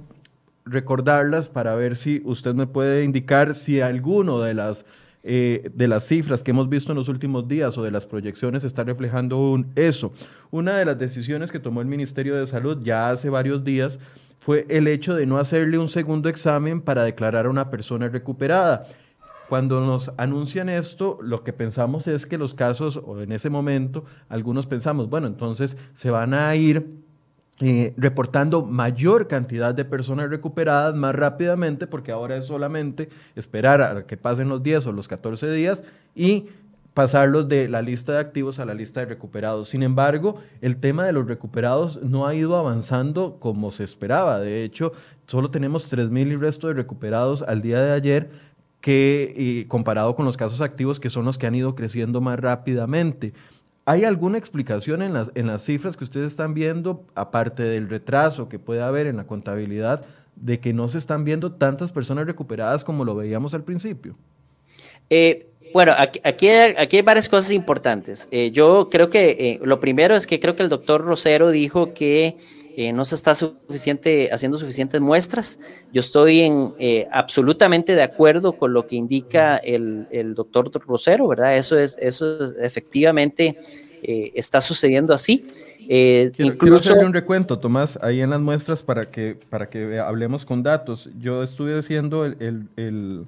recordarlas para ver si usted me puede indicar si alguno de las, eh, de las cifras que hemos visto en los últimos días o de las proyecciones está reflejando un, eso. Una de las decisiones que tomó el Ministerio de Salud ya hace varios días fue el hecho de no hacerle un segundo examen para declarar a una persona recuperada. Cuando nos anuncian esto, lo que pensamos es que los casos, o en ese momento, algunos pensamos, bueno, entonces se van a ir eh, reportando mayor cantidad de personas recuperadas más rápidamente, porque ahora es solamente esperar a que pasen los 10 o los 14 días y pasarlos de la lista de activos a la lista de recuperados. Sin embargo, el tema de los recuperados no ha ido avanzando como se esperaba. De hecho, solo tenemos 3.000 y resto de recuperados al día de ayer, que comparado con los casos activos, que son los que han ido creciendo más rápidamente. ¿Hay alguna explicación en las, en las cifras que ustedes están viendo, aparte del retraso que puede haber en la contabilidad, de que no se están viendo tantas personas recuperadas como lo veíamos al principio? Eh, bueno, aquí, aquí, hay varias cosas importantes. Eh, yo creo que eh, lo primero es que creo que el doctor Rosero dijo que no se está suficiente, haciendo suficientes muestras. Yo estoy en, absolutamente de acuerdo con lo que indica el, el doctor Rosero, ¿verdad? Eso es, eso es efectivamente está sucediendo así. Eh, quiero, incluso... hacerle un recuento, Tomás, ahí en las muestras para que, para que hablemos con datos. Yo estuve haciendo el, el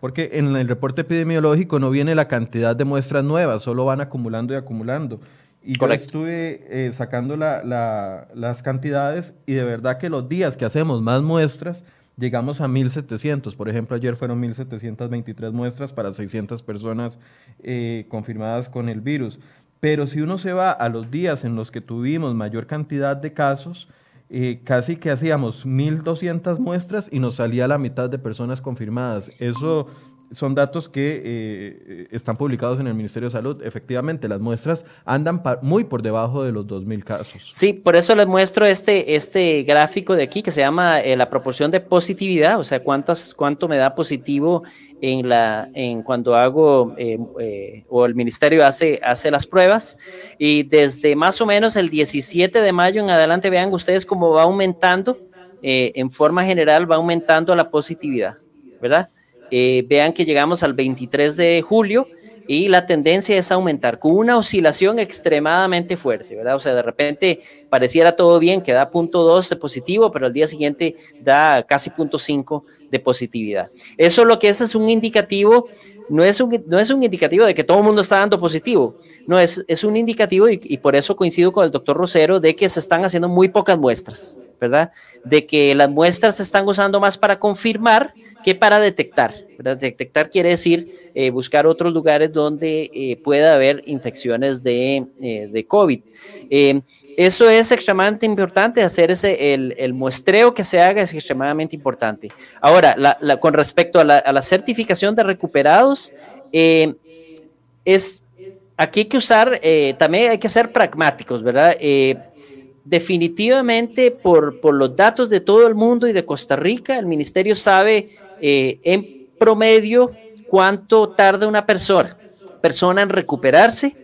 porque en el reporte epidemiológico no viene la cantidad de muestras nuevas, solo van acumulando y acumulando. Y yo estuve eh, sacando las cantidades y de verdad que los días que hacemos más muestras, llegamos a 1.700. Por ejemplo, ayer fueron 1.723 muestras para 600 personas eh, confirmadas con el virus. Pero si uno se va a los días en los que tuvimos mayor cantidad de casos, eh, casi que hacíamos 1.200 muestras y nos salía la mitad de personas confirmadas. Eso son datos que eh, están publicados en el Ministerio de Salud. Efectivamente, las muestras andan muy por debajo de los 2.000 casos. Sí, por eso les muestro este, este gráfico de aquí que se llama eh, la proporción de positividad, o sea, cuántas, cuánto me da positivo en, la, en cuando hago eh, o el ministerio hace, hace las pruebas. Y desde más o menos el 17 de mayo en adelante, vean ustedes cómo va aumentando, en forma general va aumentando la positividad, ¿verdad? Eh, vean que llegamos al 23 de julio y la tendencia es aumentar con una oscilación extremadamente fuerte, ¿verdad? O sea, de repente pareciera todo bien, que da punto 2 de positivo, pero al día siguiente da casi punto 5 de positividad. Eso lo que es es un indicativo, no es un, no es un indicativo de que todo el mundo está dando positivo, no, es, es un indicativo y, y por eso coincido con el doctor Rosero de que se están haciendo muy pocas muestras, ¿verdad? De que las muestras se están usando más para confirmar que para detectar. Detectar quiere decir eh, buscar otros lugares donde eh, pueda haber infecciones de, eh, de COVID. eso es extremadamente importante, hacer ese, el, el, muestreo que se haga es extremadamente importante. Ahora, con respecto a la, a la, certificación de recuperados, es, aquí hay que usar, también hay que ser pragmáticos, ¿verdad? definitivamente por, por, los datos de todo el mundo y de Costa Rica, el ministerio sabe eh, en promedio cuánto tarda una persona, en recuperarse,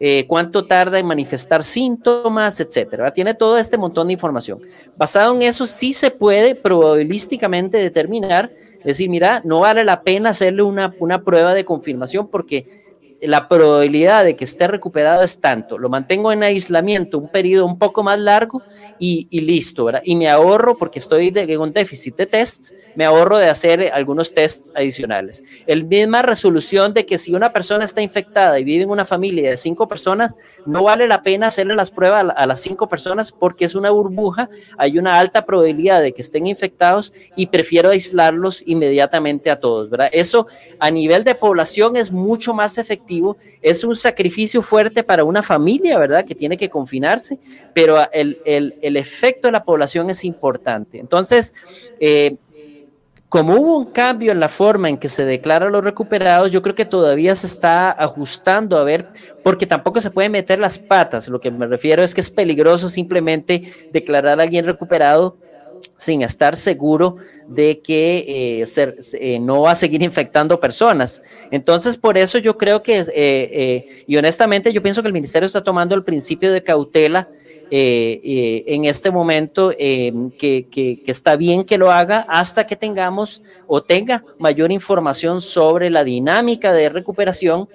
eh, cuánto tarda en manifestar síntomas, etcétera. Tiene todo este montón de información. Basado en eso, sí se puede probabilísticamente determinar, decir, mira, no vale la pena hacerle una, una prueba de confirmación porque la probabilidad de que esté recuperado es tanto. Lo mantengo en aislamiento un periodo un poco más largo y, listo, ¿verdad? Y me ahorro, porque estoy de, en un déficit de tests, me ahorro de hacer algunos tests adicionales. El misma resolución de que si una persona está infectada y vive en una familia de cinco personas, no vale la pena hacerle las pruebas a las cinco personas porque es una burbuja, hay una alta probabilidad de que estén infectados y prefiero aislarlos inmediatamente a todos, ¿verdad? Eso a nivel de población es mucho más efectivo es un sacrificio fuerte para una familia, ¿verdad? Que tiene que confinarse, pero el, el, efecto de la población es importante. Entonces, eh, como hubo un cambio en la forma en que se declaran los recuperados, yo creo que todavía se está ajustando a ver, porque tampoco se puede meter las patas. Lo que me refiero es que es peligroso simplemente declarar a alguien recuperado sin estar seguro de que eh, eh, no va a seguir infectando personas. Entonces, por eso yo creo que, eh, y honestamente yo pienso que el ministerio está tomando el principio de cautela eh, eh, en este momento eh, que, que, está bien que lo haga hasta que tengamos o tenga mayor información sobre la dinámica de recuperación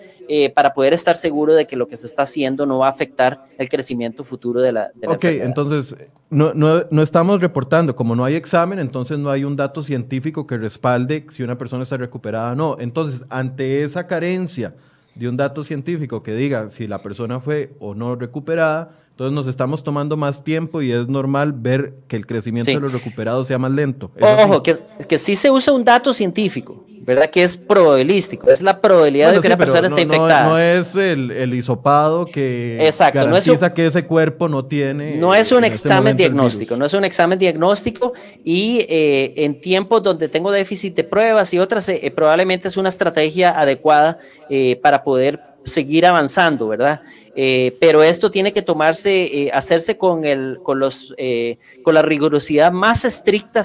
para poder estar seguro de que lo que se está haciendo no va a afectar el crecimiento futuro de la, de Ok, entonces no, no, no, estamos reportando, como no hay examen, entonces no hay un dato científico que respalde si una persona está recuperada o no. Entonces, ante esa carencia de un dato científico que diga si la persona fue o no recuperada, entonces nos estamos tomando más tiempo y es normal ver que el crecimiento de los recuperados sea más lento. Ojo, que, que sí se usa un dato científico, ¿verdad? Que es probabilístico, es la probabilidad de que una persona esté infectada. No es el, el hisopado que Exacto, garantiza que ese cuerpo no tiene. No es un este examen diagnóstico, no es un examen diagnóstico y eh, en tiempos donde tengo déficit de pruebas y otras, eh, probablemente es una estrategia adecuada eh, para poder seguir avanzando, ¿verdad? Eh, pero esto tiene que tomarse, eh, hacerse con, el, con, los, eh, con la rigurosidad más estricta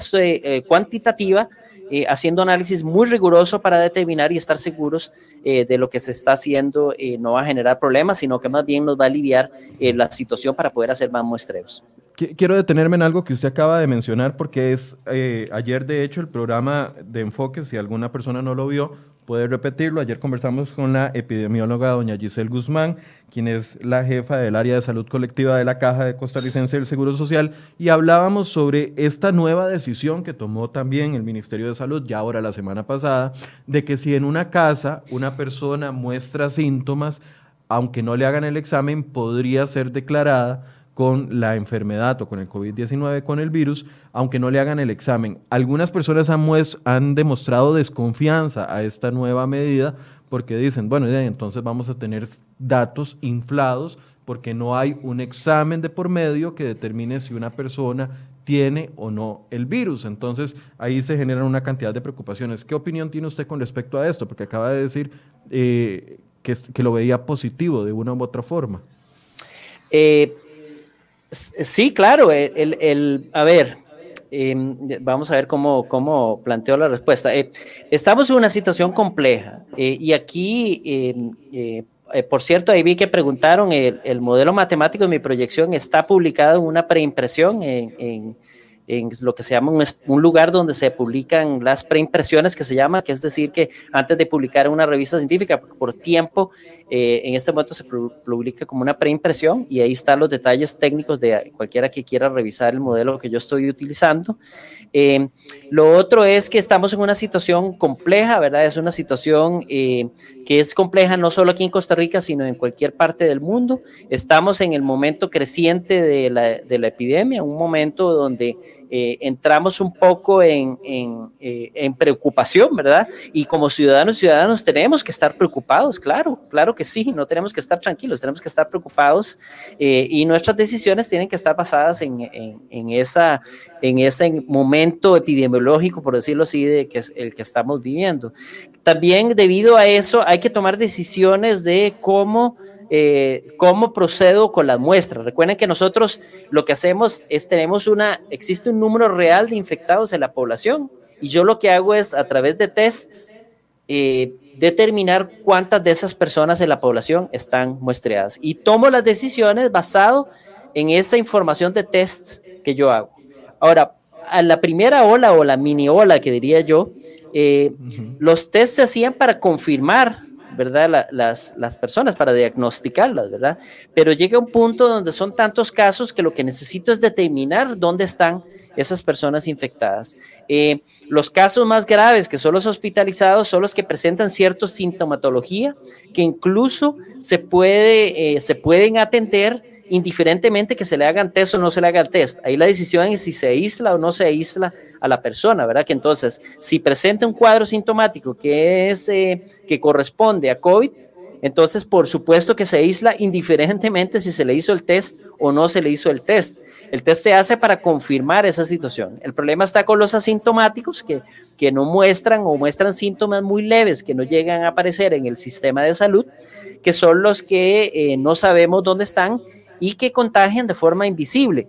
cuantitativa, haciendo análisis muy riguroso para determinar y estar seguros de lo que se está haciendo no va a generar problemas, sino que más bien nos va a aliviar la situación para poder hacer más muestreos. Quiero detenerme en algo que usted acaba de mencionar porque es ayer de hecho el programa de enfoque, si alguna persona no lo vio, puede repetirlo. Ayer conversamos con la epidemióloga doña Giselle Guzmán, quien es la jefa del área de salud colectiva de la Caja de Costarricense del Seguro Social, y hablábamos sobre esta nueva decisión que tomó también el Ministerio de Salud, ya ahora la semana pasada, de que si en una casa una persona muestra síntomas, aunque no le hagan el examen, podría ser declarada con la enfermedad o con el COVID-19, con el virus, aunque no le hagan el examen. Algunas personas han, han demostrado desconfianza a esta nueva medida porque dicen, bueno, entonces vamos a tener datos inflados porque no hay un examen de por medio que determine si una persona tiene o no el virus. Entonces ahí se generan una cantidad de preocupaciones. ¿Qué opinión tiene usted con respecto a esto? Porque acaba de decir eh, que, que, lo veía positivo de una u otra forma. Eh, Sí, claro, el, a ver, em, vamos a ver cómo, cómo planteo la respuesta. Eh, estamos en una situación compleja eh, y aquí, em, eh, por cierto, ahí vi que preguntaron, el, modelo matemático de mi proyección está publicado en una preimpresión en lo que se llama un, lugar donde se publican las preimpresiones que se llama, que es decir, que antes de publicar en una revista científica, por tiempo, eh, en este momento se publica como una preimpresión y ahí están los detalles técnicos de cualquiera que quiera revisar el modelo que yo estoy utilizando. Eh, lo otro es que estamos en una situación compleja, ¿verdad? Es una situación eh, que es compleja no solo aquí en Costa Rica, sino en cualquier parte del mundo. Estamos en el momento creciente de la epidemia, un momento donde eh, entramos un poco en, eh, en, preocupación, ¿verdad? Y como ciudadanos y ciudadanos tenemos que estar preocupados, claro, claro que sí, no tenemos que estar tranquilos, tenemos que estar preocupados eh, y nuestras decisiones tienen que estar basadas en, en, esa, en ese momento epidemiológico, por decirlo así, de que es el que estamos viviendo. También debido a eso hay que tomar decisiones de cómo eh, cómo procedo con las muestras. Recuerden que nosotros lo que hacemos es tenemos una, existe un número real de infectados en la población y yo lo que hago es a través de tests eh, determinar cuántas de esas personas en la población están muestreadas y tomo las decisiones basado en esa información de tests que yo hago. Ahora, a la primera ola o la mini ola que diría yo, eh, los tests se hacían para confirmar ¿verdad? las, las personas para diagnosticarlas, ¿verdad? Pero llega un punto donde son tantos casos que lo que necesito es determinar dónde están esas personas infectadas. Eh, los casos más graves, que son los hospitalizados, son los que presentan cierta sintomatología, que incluso se, puede, eh, se pueden atender indiferentemente que se le hagan test o no se le haga el test. Ahí la decisión es si se aísla o no se aísla a la persona, ¿verdad? Que entonces, si presenta un cuadro sintomático que es eh, que corresponde a COVID, entonces por supuesto que se aísla indiferentemente si se le hizo el test o no se le hizo el test. El test se hace para confirmar esa situación. El problema está con los asintomáticos que, que no muestran o muestran síntomas muy leves que no llegan a aparecer en el sistema de salud, que son los que eh, no sabemos dónde están y que contagian de forma invisible.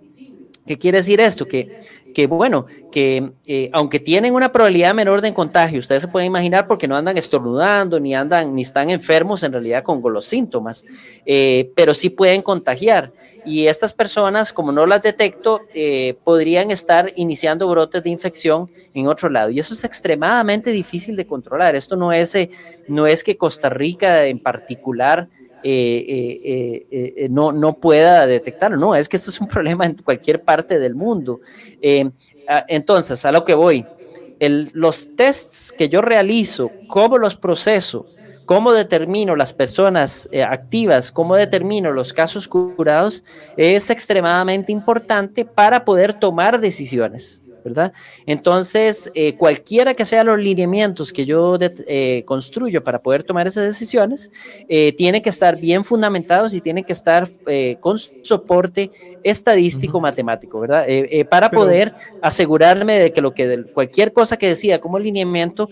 ¿Qué quiere decir esto? Que que bueno, que eh, aunque tienen una probabilidad menor de contagio, ustedes se pueden imaginar porque no andan estornudando, ni andan, ni están enfermos en realidad con, los síntomas, eh, pero sí pueden contagiar. Y estas personas, como no las detecto, eh, podrían estar iniciando brotes de infección en otro lado. Y eso es extremadamente difícil de controlar. Esto no es, no es que Costa Rica en particular eh, eh, eh, no, no pueda detectarlo. No, es que esto es un problema en cualquier parte del mundo. entonces, a lo que voy, los tests que yo realizo, cómo los proceso, cómo determino las personas activas, cómo determino los casos curados, es extremadamente importante para poder tomar decisiones. ¿Verdad? Entonces, eh, cualquiera que sean los lineamientos que yo eh, construyo para poder tomar esas decisiones, eh, tiene que estar bien fundamentados y tiene que estar con soporte estadístico matemático, ¿verdad? para poder asegurarme de que lo que cualquier cosa que decida como lineamiento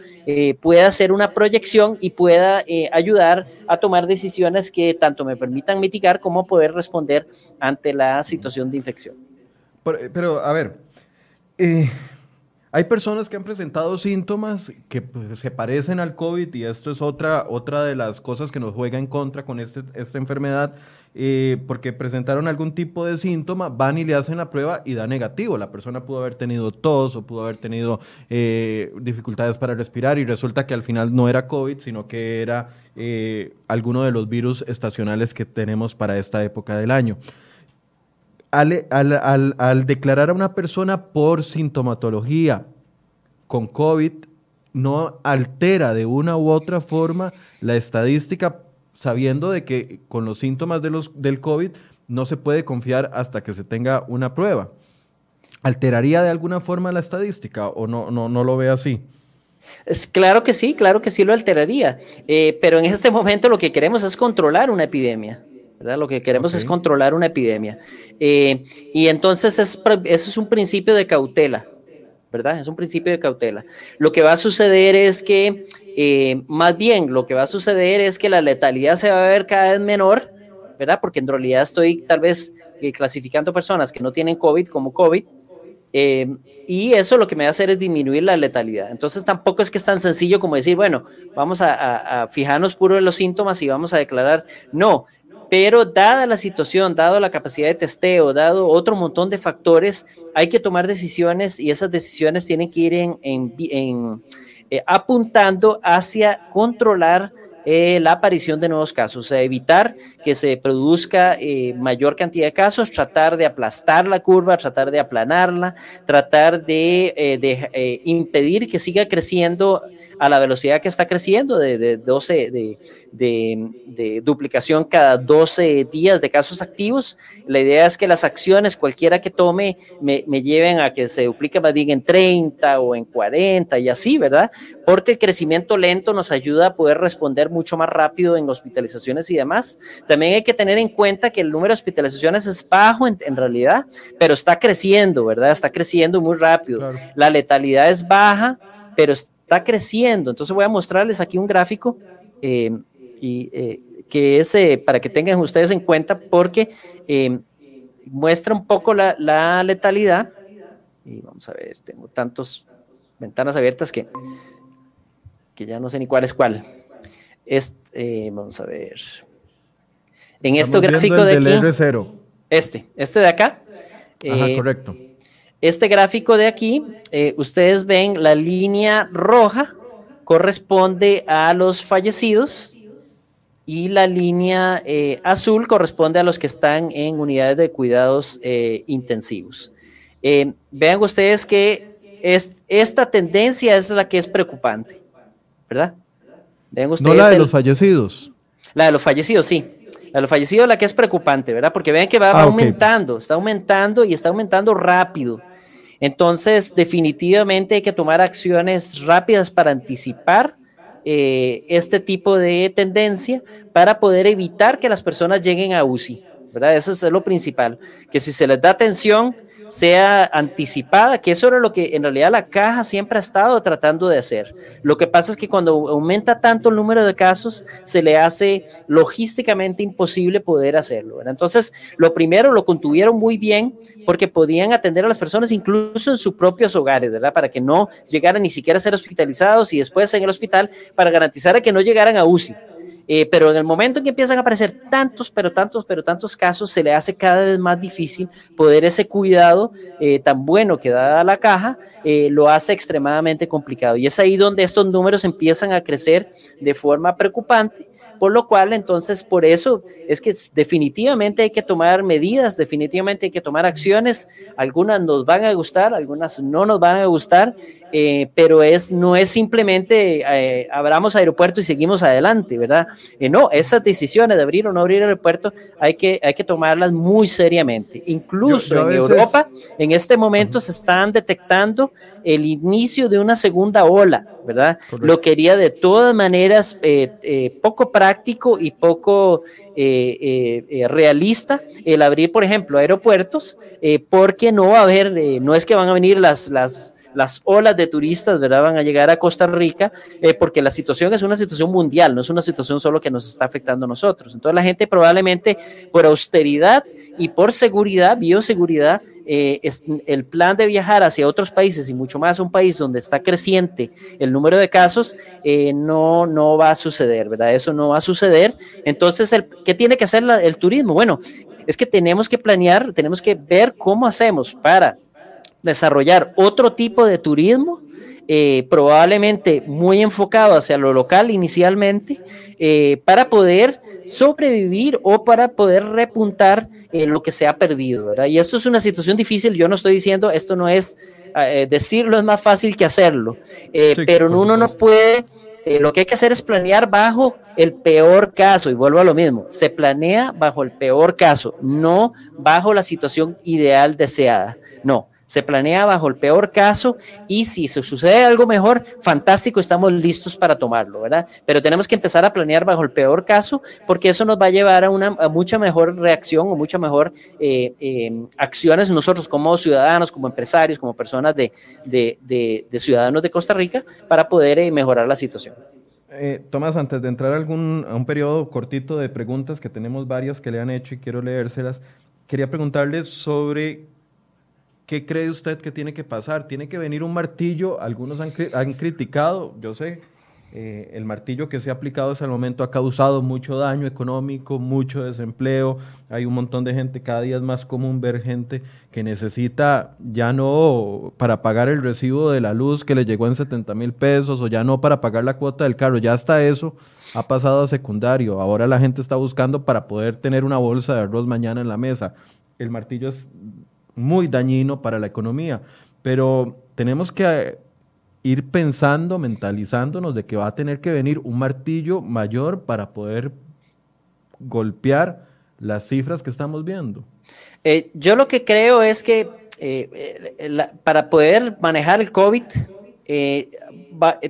pueda ser una proyección y pueda ayudar a tomar decisiones que tanto me permitan mitigar como poder responder ante la situación de infección. pero a ver, eh, hay personas que han presentado síntomas que pues, se parecen al COVID y esto es otra, otra de las cosas que nos juega en contra con este, esta enfermedad, eh, porque presentaron algún tipo de síntoma, van y le hacen la prueba y da negativo. La persona pudo haber tenido tos o pudo haber tenido eh, dificultades para respirar y resulta que al final no era COVID, sino que era alguno de los virus estacionales que tenemos para esta época del año al, declarar a una persona por sintomatología con COVID, no altera de una u otra forma la estadística, sabiendo de que con los síntomas de los, del COVID no se puede confiar hasta que se tenga una prueba. ¿Alteraría de alguna forma la estadística o no, no, no lo ve así? Es, claro que sí, claro que sí lo alteraría, eh, pero en este momento lo que queremos es controlar una epidemia. Lo que queremos es controlar una epidemia. Eh, y entonces es, eso es un principio de cautela, ¿verdad? Es un principio de cautela. Lo que va a suceder es que, eh, más bien, lo que va a suceder es que la letalidad se va a ver cada vez menor, ¿verdad? Porque en realidad estoy tal vez eh, clasificando personas que no tienen COVID como COVID. y eso lo que me va a hacer es disminuir la letalidad. Entonces tampoco es que es tan sencillo como decir, bueno, vamos a, a fijarnos puro en los síntomas y vamos a declarar. No, pero dada la situación, dado la capacidad de testeo, dado otro montón de factores, hay que tomar decisiones y esas decisiones tienen que ir en, eh, apuntando hacia controlar eh, la aparición de nuevos casos, o sea, evitar que se produzca eh, mayor cantidad de casos, tratar de aplastar la curva, tratar de aplanarla, tratar de, impedir que siga creciendo a la velocidad que está creciendo de 12, de, de, duplicación cada 12 días de casos activos. La idea es que las acciones, cualquiera que tome, me, me lleven a que se duplique más bien en 30 o en 40 y así, ¿verdad? Porque el crecimiento lento nos ayuda a poder responder mucho más rápido en hospitalizaciones y demás. También hay que tener en cuenta que el número de hospitalizaciones es bajo en, en realidad, pero está creciendo, ¿verdad? Está creciendo muy rápido. La letalidad es baja, pero está creciendo. Entonces voy a mostrarles aquí un gráfico eh, y, eh, que es eh, para que tengan ustedes en cuenta porque eh, muestra un poco la, letalidad. Y vamos a ver, tengo tantas ventanas abiertas que, que ya no sé ni cuál es cuál. vamos a ver. En este gráfico de aquí. Este, este de acá. Ajá, correcto. Este gráfico de aquí, ustedes ven la línea roja corresponde a los fallecidos y la línea eh, azul corresponde a los que están en unidades de cuidados eh, intensivos. Eh, vean ustedes que es, esta tendencia es la que es preocupante, ¿verdad? Vean ustedes no la de los fallecidos. La de los fallecidos, sí. La de los fallecidos la que es preocupante, ¿verdad? Porque vean que va, ah, aumentando, está aumentando y está aumentando rápido. Entonces, definitivamente hay que tomar acciones rápidas para anticipar eh, este tipo de tendencia para poder evitar que las personas lleguen a UCI, ¿verdad? Eso es lo principal, que si se les da atención, sea anticipada, que eso era lo que en realidad la caja siempre ha estado tratando de hacer. Lo que pasa es que cuando aumenta tanto el número de casos, se le hace logísticamente imposible poder hacerlo. Entonces, lo primero lo contuvieron muy bien porque podían atender a las personas incluso en sus propios hogares, ¿verdad? Para que no llegaran ni siquiera a ser hospitalizados y después en el hospital para garantizar que no llegaran a UCI. Eh, pero en el momento en que empiezan a aparecer tantos, pero tantos, pero tantos casos, se le hace cada vez más difícil poder ese cuidado eh, tan bueno que da la caja, eh, lo hace extremadamente complicado. Y es ahí donde estos números empiezan a crecer de forma preocupante por lo cual entonces por eso es que definitivamente hay que tomar medidas, definitivamente hay que tomar acciones, algunas nos van a gustar, algunas no nos van a gustar, eh, pero es, no es simplemente eh, abramos aeropuerto y seguimos adelante, ¿verdad? Eh, no, esas decisiones de abrir o no abrir aeropuerto hay que, hay que tomarlas muy seriamente. Incluso en Europa, en este momento se están detectando el inicio de una segunda ola, ¿verdad? Lo quería de todas maneras poco práctico y poco realista el abrir, por ejemplo, aeropuertos, porque no va a haber, no es que van a venir las, las las olas de turistas. Van a llegar a Costa Rica eh, porque la situación es una situación mundial, no es una situación solo que nos está afectando a nosotros. Entonces la gente probablemente por austeridad y por seguridad, bioseguridad, eh, el plan de viajar hacia otros países y mucho más un país donde está creciente el número de casos, eh, no, no va a suceder, ¿verdad? Eso no va a suceder. Entonces, el, ¿qué tiene que hacer el turismo? Bueno, es que tenemos que planear, tenemos que ver cómo hacemos para desarrollar otro tipo de turismo, eh, probablemente muy enfocado hacia lo local inicialmente, eh, para poder sobrevivir o para poder repuntar lo que se ha perdido. Y esto es una situación difícil, yo no estoy diciendo, esto no es, eh, decirlo es más fácil que hacerlo, pero uno no puede... lo que hay que hacer es planear bajo el peor caso, y vuelvo a lo mismo, se planea bajo el peor caso, no bajo la situación ideal deseada. No, se planea bajo el peor caso y si se sucede algo mejor, fantástico, estamos listos para tomarlo, ¿verdad? Pero tenemos que empezar a planear bajo el peor caso porque eso nos va a llevar a una mucha mejor reacción o mucha mejor eh, eh, acciones nosotros como ciudadanos, como empresarios, como personas de, ciudadanos de Costa Rica para poder eh, mejorar la situación. Tomás, antes de entrar a, un periodo cortito de preguntas, que tenemos varias que le han hecho y quiero leérselas, quería preguntarles sobre ¿Qué cree usted que tiene que pasar? ¿Tiene que venir un martillo? Algunos han, criticado, yo sé, eh, el martillo que se ha aplicado hasta el momento ha causado mucho daño económico, mucho desempleo. Hay un montón de gente, cada día es más común ver gente que necesita ya no para pagar el recibo de la luz que le llegó en 70 mil pesos o ya no para pagar la cuota del carro. Ya hasta eso ha pasado a secundario. Ahora la gente está buscando para poder tener una bolsa de arroz mañana en la mesa. El martillo es muy dañino para la economía. Pero tenemos que eh, ir pensando, mentalizándonos de que va a tener que venir un martillo mayor para poder golpear las cifras que estamos viendo. Eh, yo lo que creo es que eh, para poder manejar el COVID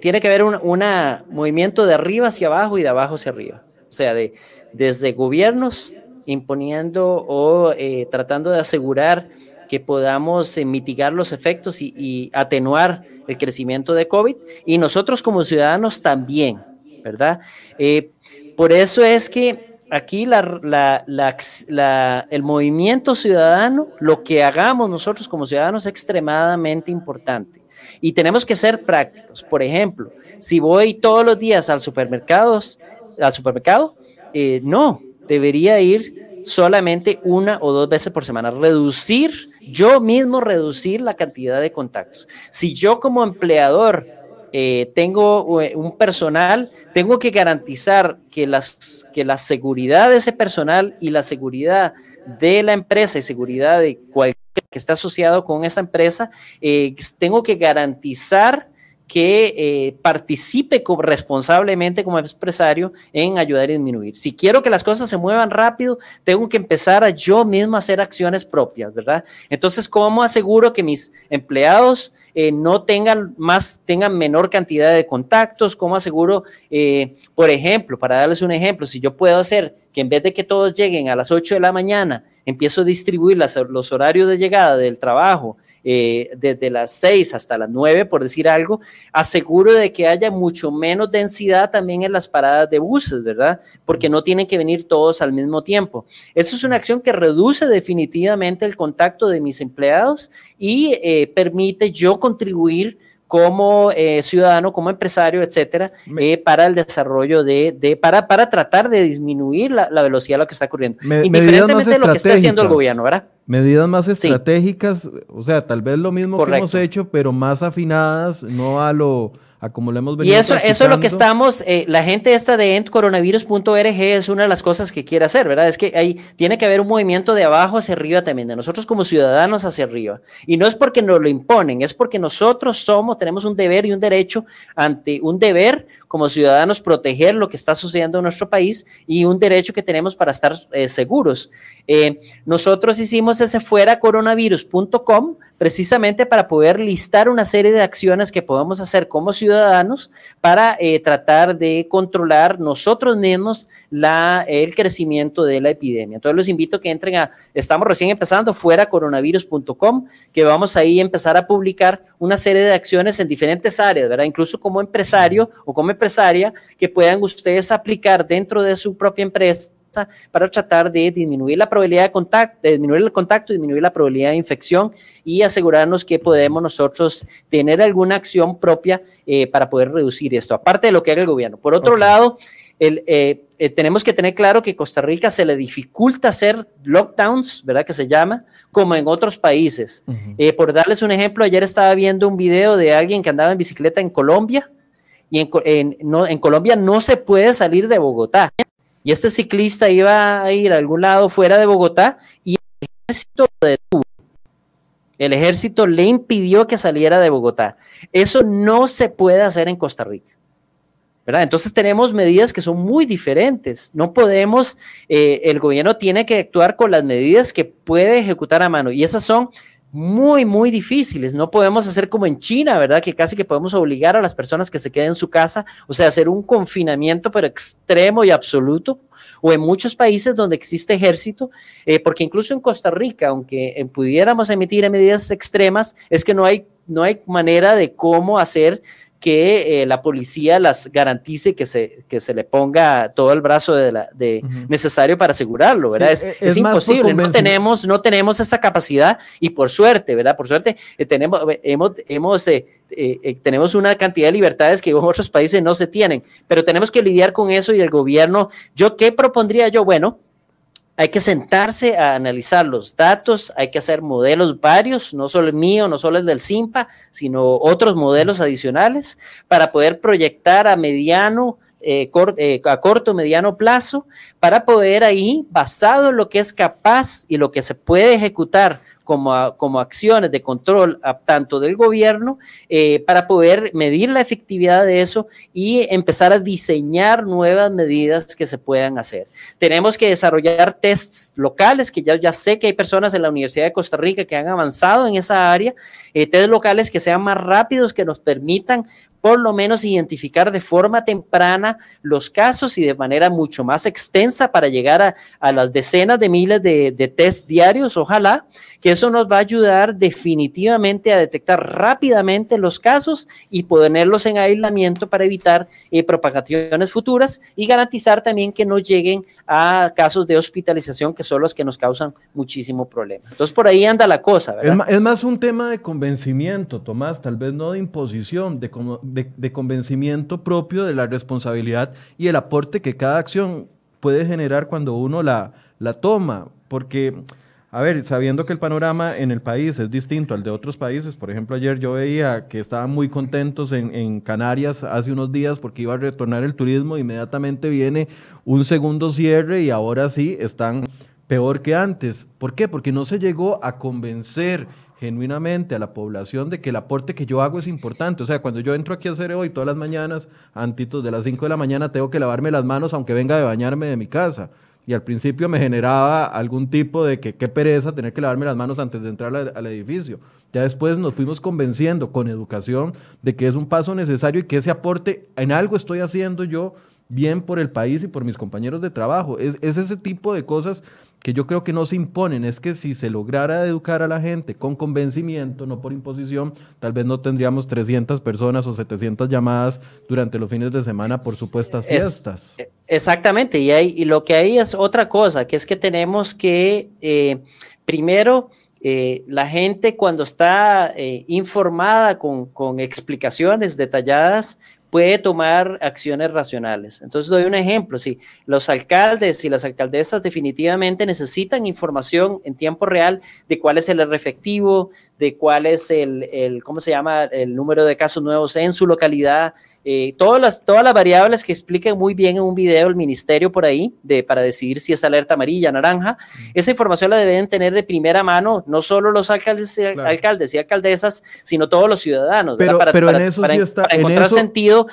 tiene que haber un movimiento de arriba hacia abajo y de abajo hacia arriba. O sea, de, desde gobiernos imponiendo o tratando de asegurar que podamos eh, mitigar los efectos y, atenuar el crecimiento de COVID y nosotros como ciudadanos también, ¿verdad? Eh, por eso es que aquí la, el movimiento ciudadano, lo que hagamos nosotros como ciudadanos es extremadamente importante. Y tenemos que ser prácticos. Por ejemplo, si voy todos los días al supermercado, al supermercado, eh, no, debería ir solamente una o dos veces por semana. Reducir yo mismo reducir la cantidad de contactos. Si yo como empleador eh, tengo eh, un personal, tengo que garantizar que, las, que la seguridad de ese personal y la seguridad de la empresa y seguridad de cualquier que está asociado con esa empresa, eh, tengo que garantizar que eh, participe responsablemente como empresario en ayudar a disminuir. Si quiero que las cosas se muevan rápido, tengo que empezar a yo mismo hacer acciones propias, ¿verdad? Entonces, ¿cómo aseguro que mis empleados eh, no tengan más, tengan menor cantidad de contactos, cómo aseguro, eh, por ejemplo, para darles un ejemplo, si yo puedo hacer que en vez de que todos lleguen a las 8 de la mañana, empiezo a distribuir los horarios de llegada del trabajo eh, desde las 6 hasta las 9, por decir algo, aseguro de que haya mucho menos densidad también en las paradas de buses, ¿verdad? Porque no tienen que venir todos al mismo tiempo. Eso es una acción que reduce definitivamente el contacto de mis empleados y eh, permite yo contribuir como eh, ciudadano, como empresario, etcétera, eh, para el desarrollo de, de, para, para tratar de disminuir la, velocidad de lo que está ocurriendo. Indiferentemente de lo que está haciendo el gobierno, ¿verdad? Medidas más estratégicas, o sea, tal vez lo mismo que hemos hecho, pero más afinadas, no a lo como hemos venido Y eso, eso es lo que estamos, eh, la gente esta de endcoronavirus.org es una de las cosas que quiere hacer, ¿verdad? Es que ahí tiene que haber un movimiento de abajo hacia arriba también, de nosotros como ciudadanos hacia arriba. Y no es porque nos lo imponen, es porque nosotros somos, tenemos un deber y un derecho ante un deber como ciudadanos proteger lo que está sucediendo en nuestro país y un derecho que tenemos para estar eh, seguros. Eh, nosotros hicimos ese fuera coronavirus.com precisamente para poder listar una serie de acciones que podemos hacer como ciudadanos para eh, tratar de controlar nosotros mismos el crecimiento de la epidemia. Entonces los invito a que entren a, estamos recién empezando, fuera coronavirus.com, que vamos ahí a empezar a publicar una serie de acciones en diferentes áreas, ¿verdad? Incluso como empresario o como empresaria, que puedan ustedes aplicar dentro de su propia empresa para tratar de disminuir la probabilidad de contacto, disminuir el contacto, disminuir la probabilidad de infección y asegurarnos que podemos nosotros tener alguna acción propia eh, para poder reducir esto, aparte de lo que haga el gobierno. Por otro lado, el, eh, eh, tenemos que tener claro que Costa Rica se le dificulta hacer lockdowns, ¿verdad? Que se llama, como en otros países. por darles un ejemplo, ayer estaba viendo un video de alguien que andaba en bicicleta en Colombia y en, no, en Colombia no se puede salir de Bogotá. Y este ciclista iba a ir a algún lado fuera de Bogotá y el ejército lo detuvo. El ejército le impidió que saliera de Bogotá. Eso no se puede hacer en Costa Rica. ¿verdad? Entonces tenemos medidas que son muy diferentes. No podemos, eh, el gobierno tiene que actuar con las medidas que puede ejecutar a mano. Y esas son muy, muy difíciles. No podemos hacer como en China, ¿verdad? Que casi que podemos obligar a las personas que se queden en su casa, o sea, hacer un confinamiento pero extremo y absoluto, o en muchos países donde existe ejército, eh, porque incluso en Costa Rica, aunque eh, pudiéramos emitir medidas extremas, es que no hay, no hay manera de cómo hacer que eh, la policía las garantice que se, que se le ponga todo el brazo de, la, de necesario para asegurarlo, ¿verdad? es, es, imposible, no tenemos, no tenemos esa capacidad y por suerte, ¿verdad? Por suerte eh, tenemos, eh, hemos, hemos, tenemos una cantidad de libertades que en otros países no se tienen, pero tenemos que lidiar con eso y el gobierno, ¿yo qué propondría yo? Bueno, hay que sentarse a analizar los datos, hay que hacer modelos varios, no solo el mío, no solo el del CIMPA, sino otros modelos adicionales para poder proyectar a mediano, eh, eh, a corto, mediano plazo, para poder ahí, basado en lo que es capaz y lo que se puede ejecutar como, acciones de control tanto del gobierno eh, para poder medir la efectividad de eso y empezar a diseñar nuevas medidas que se puedan hacer. Tenemos que desarrollar tests locales, que ya, ya sé que hay personas en la Universidad de Costa Rica que han avanzado en esa área, eh, test locales que sean más rápidos, que nos permitan por lo menos identificar de forma temprana los casos y de manera mucho más extensa para llegar a, a las decenas de miles de, de test diarios, ojalá, que eso nos va a ayudar definitivamente a detectar rápidamente los casos y ponerlos en aislamiento para evitar eh, propagaciones futuras y garantizar también que no lleguen a casos de hospitalización que son los que nos causan muchísimo problema. Entonces por ahí anda la cosa, ¿verdad? Es, más un tema de convencimiento, Tomás, tal vez no de imposición, de, de convencimiento propio de la responsabilidad y el aporte que cada acción puede generar cuando uno la, la toma, porque a ver, sabiendo que el panorama en el país es distinto al de otros países, por ejemplo, ayer yo veía que estaban muy contentos en, Canarias hace unos días porque iba a retornar el turismo, inmediatamente viene un segundo cierre y ahora sí están peor que antes. ¿Por qué? Porque no se llegó a convencer genuinamente a la población de que el aporte que yo hago es importante. O sea, cuando yo entro aquí a hacer hoy todas las mañanas, antitos de las 5 de la mañana, tengo que lavarme las manos aunque venga de bañarme de mi casa. y al principio me generaba algún tipo de que qué pereza tener que lavarme las manos antes de entrar al, edificio. Ya después nos fuimos convenciendo con educación de que es un paso necesario y que ese aporte en algo estoy haciendo yo bien por el país y por mis compañeros de trabajo. Es, es ese tipo de cosas que yo creo que no se imponen, es que si se lograra educar a la gente con convencimiento, no por imposición, tal vez no tendríamos 300 personas o 700 llamadas durante los fines de semana por supuestas fiestas. E, exactamente, y, hay, y lo que hay es otra cosa, que es que tenemos que, eh, primero, eh, la gente cuando está eh, informada con, con, explicaciones detalladas puede tomar acciones racionales. Entonces doy un ejemplo, si los alcaldes y las alcaldesas definitivamente necesitan información en tiempo real de cuál es el efectivo, de cuál es el, el, ¿cómo se llama?, el número de casos nuevos en su localidad, eh, todas, las, todas las variables que expliquen muy bien en un video el ministerio por ahí, de, para decidir si es alerta amarilla, naranja, esa información la deben tener de primera mano, no solo los alcaldes y, alcaldes y alcaldesas, sino todos los ciudadanos. Pero, para, pero en eso sí está, encontrar sentido.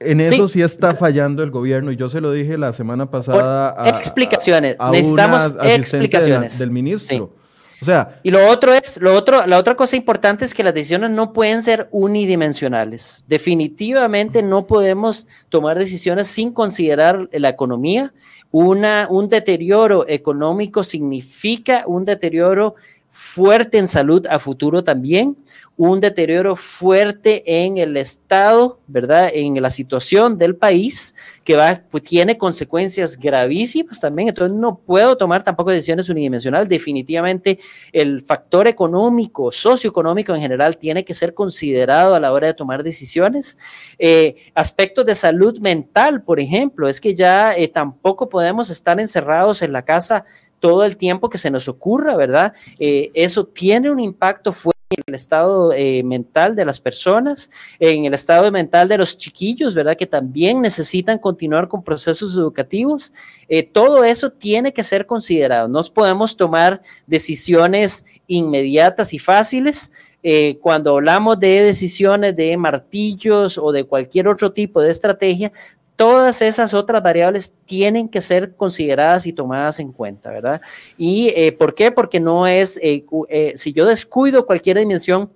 En eso sí. está fallando el gobierno y yo se lo dije la semana pasada. A, explicaciones. Necesitamos explicaciones del ministro. O sea, y lo otro es, lo otro, la otra cosa importante es que las decisiones no pueden ser unidimensionales. Definitivamente no podemos tomar decisiones sin considerar la economía. Una, un deterioro económico significa un deterioro fuerte en salud a futuro también un deterioro fuerte en el estado, ¿verdad? En la situación del país, que va, pues, tiene consecuencias gravísimas también. Entonces, no puedo tomar tampoco decisiones unidimensionales. Definitivamente, el factor económico, socioeconómico en general, tiene que ser considerado a la hora de tomar decisiones. Eh, aspectos de salud mental, por ejemplo, es que ya eh, tampoco podemos estar encerrados en la casa todo el tiempo que se nos ocurra, ¿verdad? Eh, eso tiene un impacto fuerte en el estado eh, mental de las personas, en el estado mental de los chiquillos, ¿verdad? Que también necesitan continuar con procesos educativos. Eh, todo eso tiene que ser considerado. No podemos tomar decisiones inmediatas y fáciles. Eh, cuando hablamos de decisiones de martillos o de cualquier otro tipo de estrategia, todas esas otras variables tienen que ser consideradas y tomadas en cuenta, ¿verdad? ¿Y eh, por qué? Porque no es, eh, eh, si yo descuido cualquier dimensión,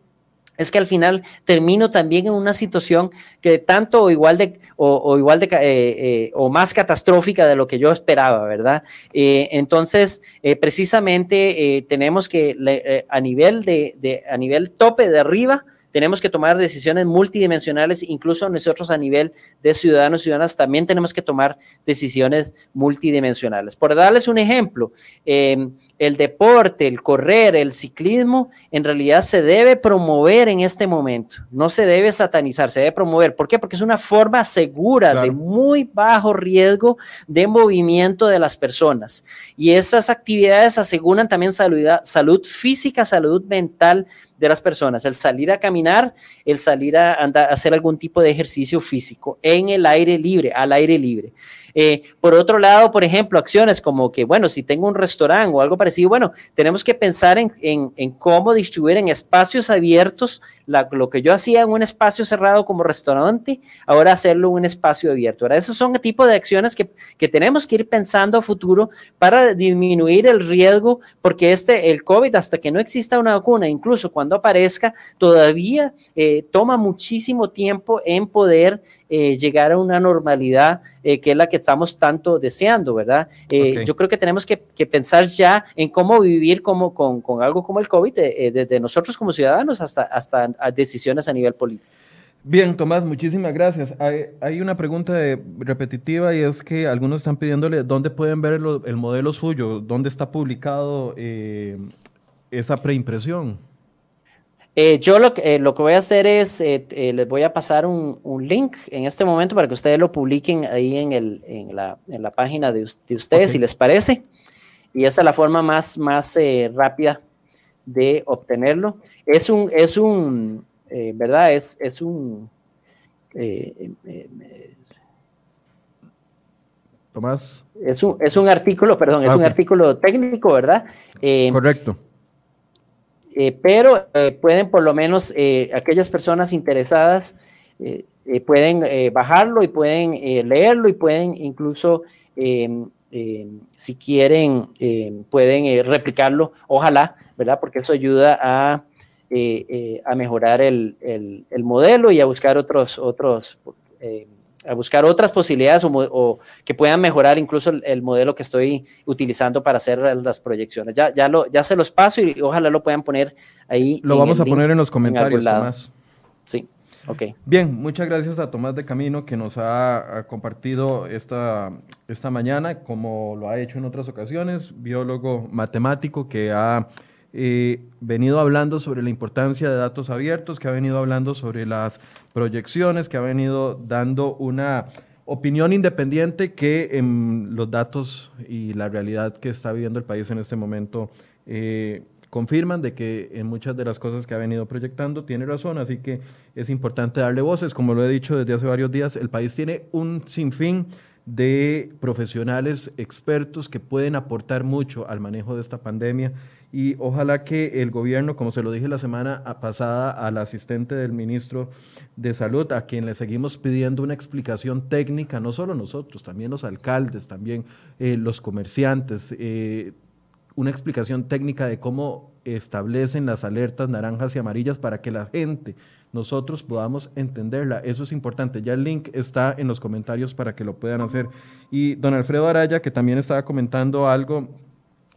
es que al final termino también en una situación que tanto o igual de o, igual de o más catastrófica de lo que yo esperaba, ¿verdad? entonces, precisamente tenemos que a nivel de, de, a nivel tope de arriba tenemos que tomar decisiones multidimensionales, incluso nosotros a nivel de ciudadanos y ciudadanas también tenemos que tomar decisiones multidimensionales. Por darles un ejemplo, em, el deporte, el correr, el ciclismo, en realidad se debe promover en este momento, no se debe satanizar, se debe promover. ¿Por qué? Porque es una forma segura de muy bajo riesgo de movimiento de las personas. Y esas actividades aseguran también salud, salud física, salud mental de las personas, el salir a caminar, el salir a, hacer algún tipo de ejercicio físico en el aire libre, al aire libre. Eh, por otro lado, por ejemplo, acciones como que, bueno, si tengo un restaurante o algo parecido, bueno, tenemos que pensar en, cómo distribuir en espacios abiertos lo que yo hacía en un espacio cerrado como restaurante, ahora hacerlo en un espacio abierto. Ahora, esos son el tipo de acciones que, que tenemos que ir pensando a futuro para disminuir el riesgo, porque este, el COVID, hasta que no exista una vacuna, incluso cuando aparezca, todavía eh, toma muchísimo tiempo en poder eh, llegar a una normalidad eh, que es la que estamos tanto deseando, ¿verdad? Eh, yo creo que tenemos que, pensar ya en cómo vivir como, con, con algo como el COVID, desde nosotros como ciudadanos hasta, hasta decisiones a nivel político. Bien, Tomás, muchísimas gracias. Hay, hay una pregunta repetitiva y es que algunos están pidiéndole dónde pueden ver el, el modelo suyo, dónde está publicado esa preimpresión. Eh, yo lo, eh, lo, que voy a hacer es, eh, les voy a pasar un, un, link en este momento para que ustedes lo publiquen ahí en, el, en, la, en la, página de, de ustedes, si les parece. Y esa es la forma más, más rápida de obtenerlo. Es un, es un ¿verdad? Es, es un... Tomás. Es un, es un artículo, perdón, es ah, un artículo técnico, ¿verdad? Correcto. Eh, pero eh, pueden por lo menos eh, aquellas personas interesadas pueden bajarlo y pueden leerlo y pueden incluso si quieren, pueden replicarlo, ojalá, ¿verdad? Porque eso ayuda a, a mejorar el, el, modelo y a buscar otros, otros a buscar otras posibilidades o, que puedan mejorar incluso el, modelo que estoy utilizando para hacer las proyecciones. Ya, ya, lo, ya se los paso y, ojalá lo puedan poner ahí. Lo vamos a poner en los comentarios, Tomás. Sí, ok. Bien, muchas gracias a Tomás de Camino que nos ha, compartido esta, esta mañana, como lo ha hecho en otras ocasiones, biólogo matemático que ha venido hablando sobre la importancia de datos abiertos, que ha venido hablando sobre las proyecciones, que ha venido dando una opinión independiente que en los datos y la realidad que está viviendo el país en este momento eh, confirman de que en muchas de las cosas que ha venido proyectando tiene razón, así que es importante darle voces. Como lo he dicho desde hace varios días, el país tiene un sinfín de profesionales expertos que pueden aportar mucho al manejo de esta pandemia y ojalá que el gobierno, como se lo dije la semana pasada al asistente del ministro de Salud, a quien le seguimos pidiendo una explicación técnica, no solo nosotros, también los alcaldes, también eh, los comerciantes, eh, una explicación técnica de cómo establecen las alertas naranjas y amarillas para que la gente, nosotros podamos entenderla. Eso es importante. Ya el link está en los comentarios para que lo puedan hacer. Y don Alfredo Araya, que también estaba comentando algo,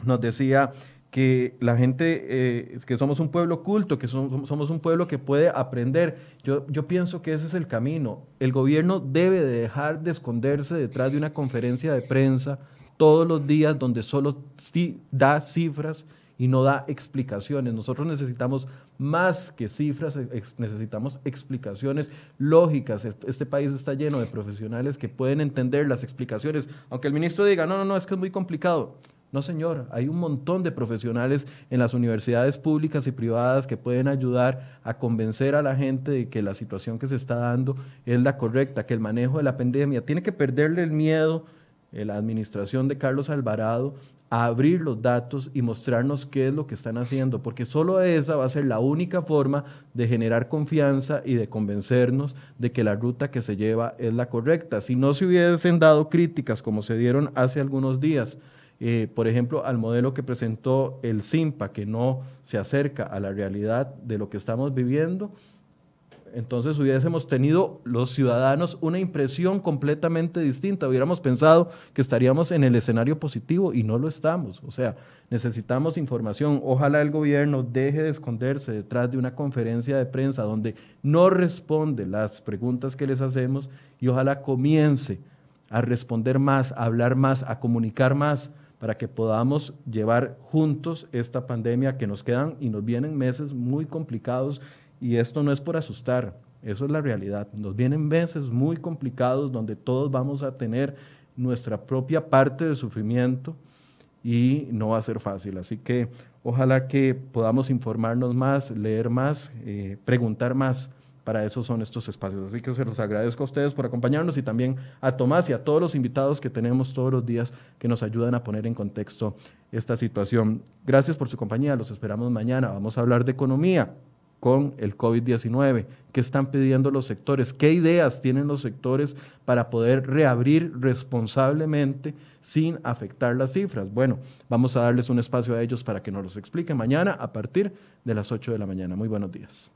nos decía que la gente, eh, que somos un pueblo culto, que somos, somos, un pueblo que puede aprender. Yo, yo pienso que ese es el camino. El gobierno debe de dejar de esconderse detrás de una conferencia de prensa todos los días donde solo da cifras y no da explicaciones. Nosotros necesitamos más que cifras, necesitamos explicaciones lógicas. Este país está lleno de profesionales que pueden entender las explicaciones, aunque el ministro diga, no, no, no, es que es muy complicado. No, señor, hay un montón de profesionales en las universidades públicas y privadas que pueden ayudar a convencer a la gente de que la situación que se está dando es la correcta, que el manejo de la pandemia tiene que perderle el miedo la administración de Carlos Alvarado a abrir los datos y mostrarnos qué es lo que están haciendo, porque solo esa va a ser la única forma de generar confianza y de convencernos de que la ruta que se lleva es la correcta. Si no se hubiesen dado críticas como se dieron hace algunos días, eh, por ejemplo, al modelo que presentó el CIMPA, que no se acerca a la realidad de lo que estamos viviendo, entonces hubiésemos tenido los ciudadanos una impresión completamente distinta. Hubiéramos pensado que estaríamos en el escenario positivo y no lo estamos. O sea, necesitamos información. Ojalá el gobierno deje de esconderse detrás de una conferencia de prensa donde no responde las preguntas que les hacemos y ojalá comience a responder más, a hablar más, a comunicar más para que podamos llevar juntos esta pandemia que nos quedan y nos vienen meses muy complicados y esto no es por asustar, eso es la realidad. Nos vienen meses muy complicados donde todos vamos a tener nuestra propia parte de sufrimiento y no va a ser fácil. Así que ojalá que podamos informarnos más, leer más, eh, preguntar más para eso son estos espacios. Así que se los agradezco a ustedes por acompañarnos y también a Tomás y a todos los invitados que tenemos todos los días que nos ayudan a poner en contexto esta situación. Gracias por su compañía, los esperamos mañana. Vamos a hablar de economía con el COVID-19. ¿Qué están pidiendo los sectores? ¿Qué ideas tienen los sectores para poder reabrir responsablemente sin afectar las cifras? Bueno, vamos a darles un espacio a ellos para que nos los expliquen mañana a partir de las 8 de la mañana. Muy buenos días.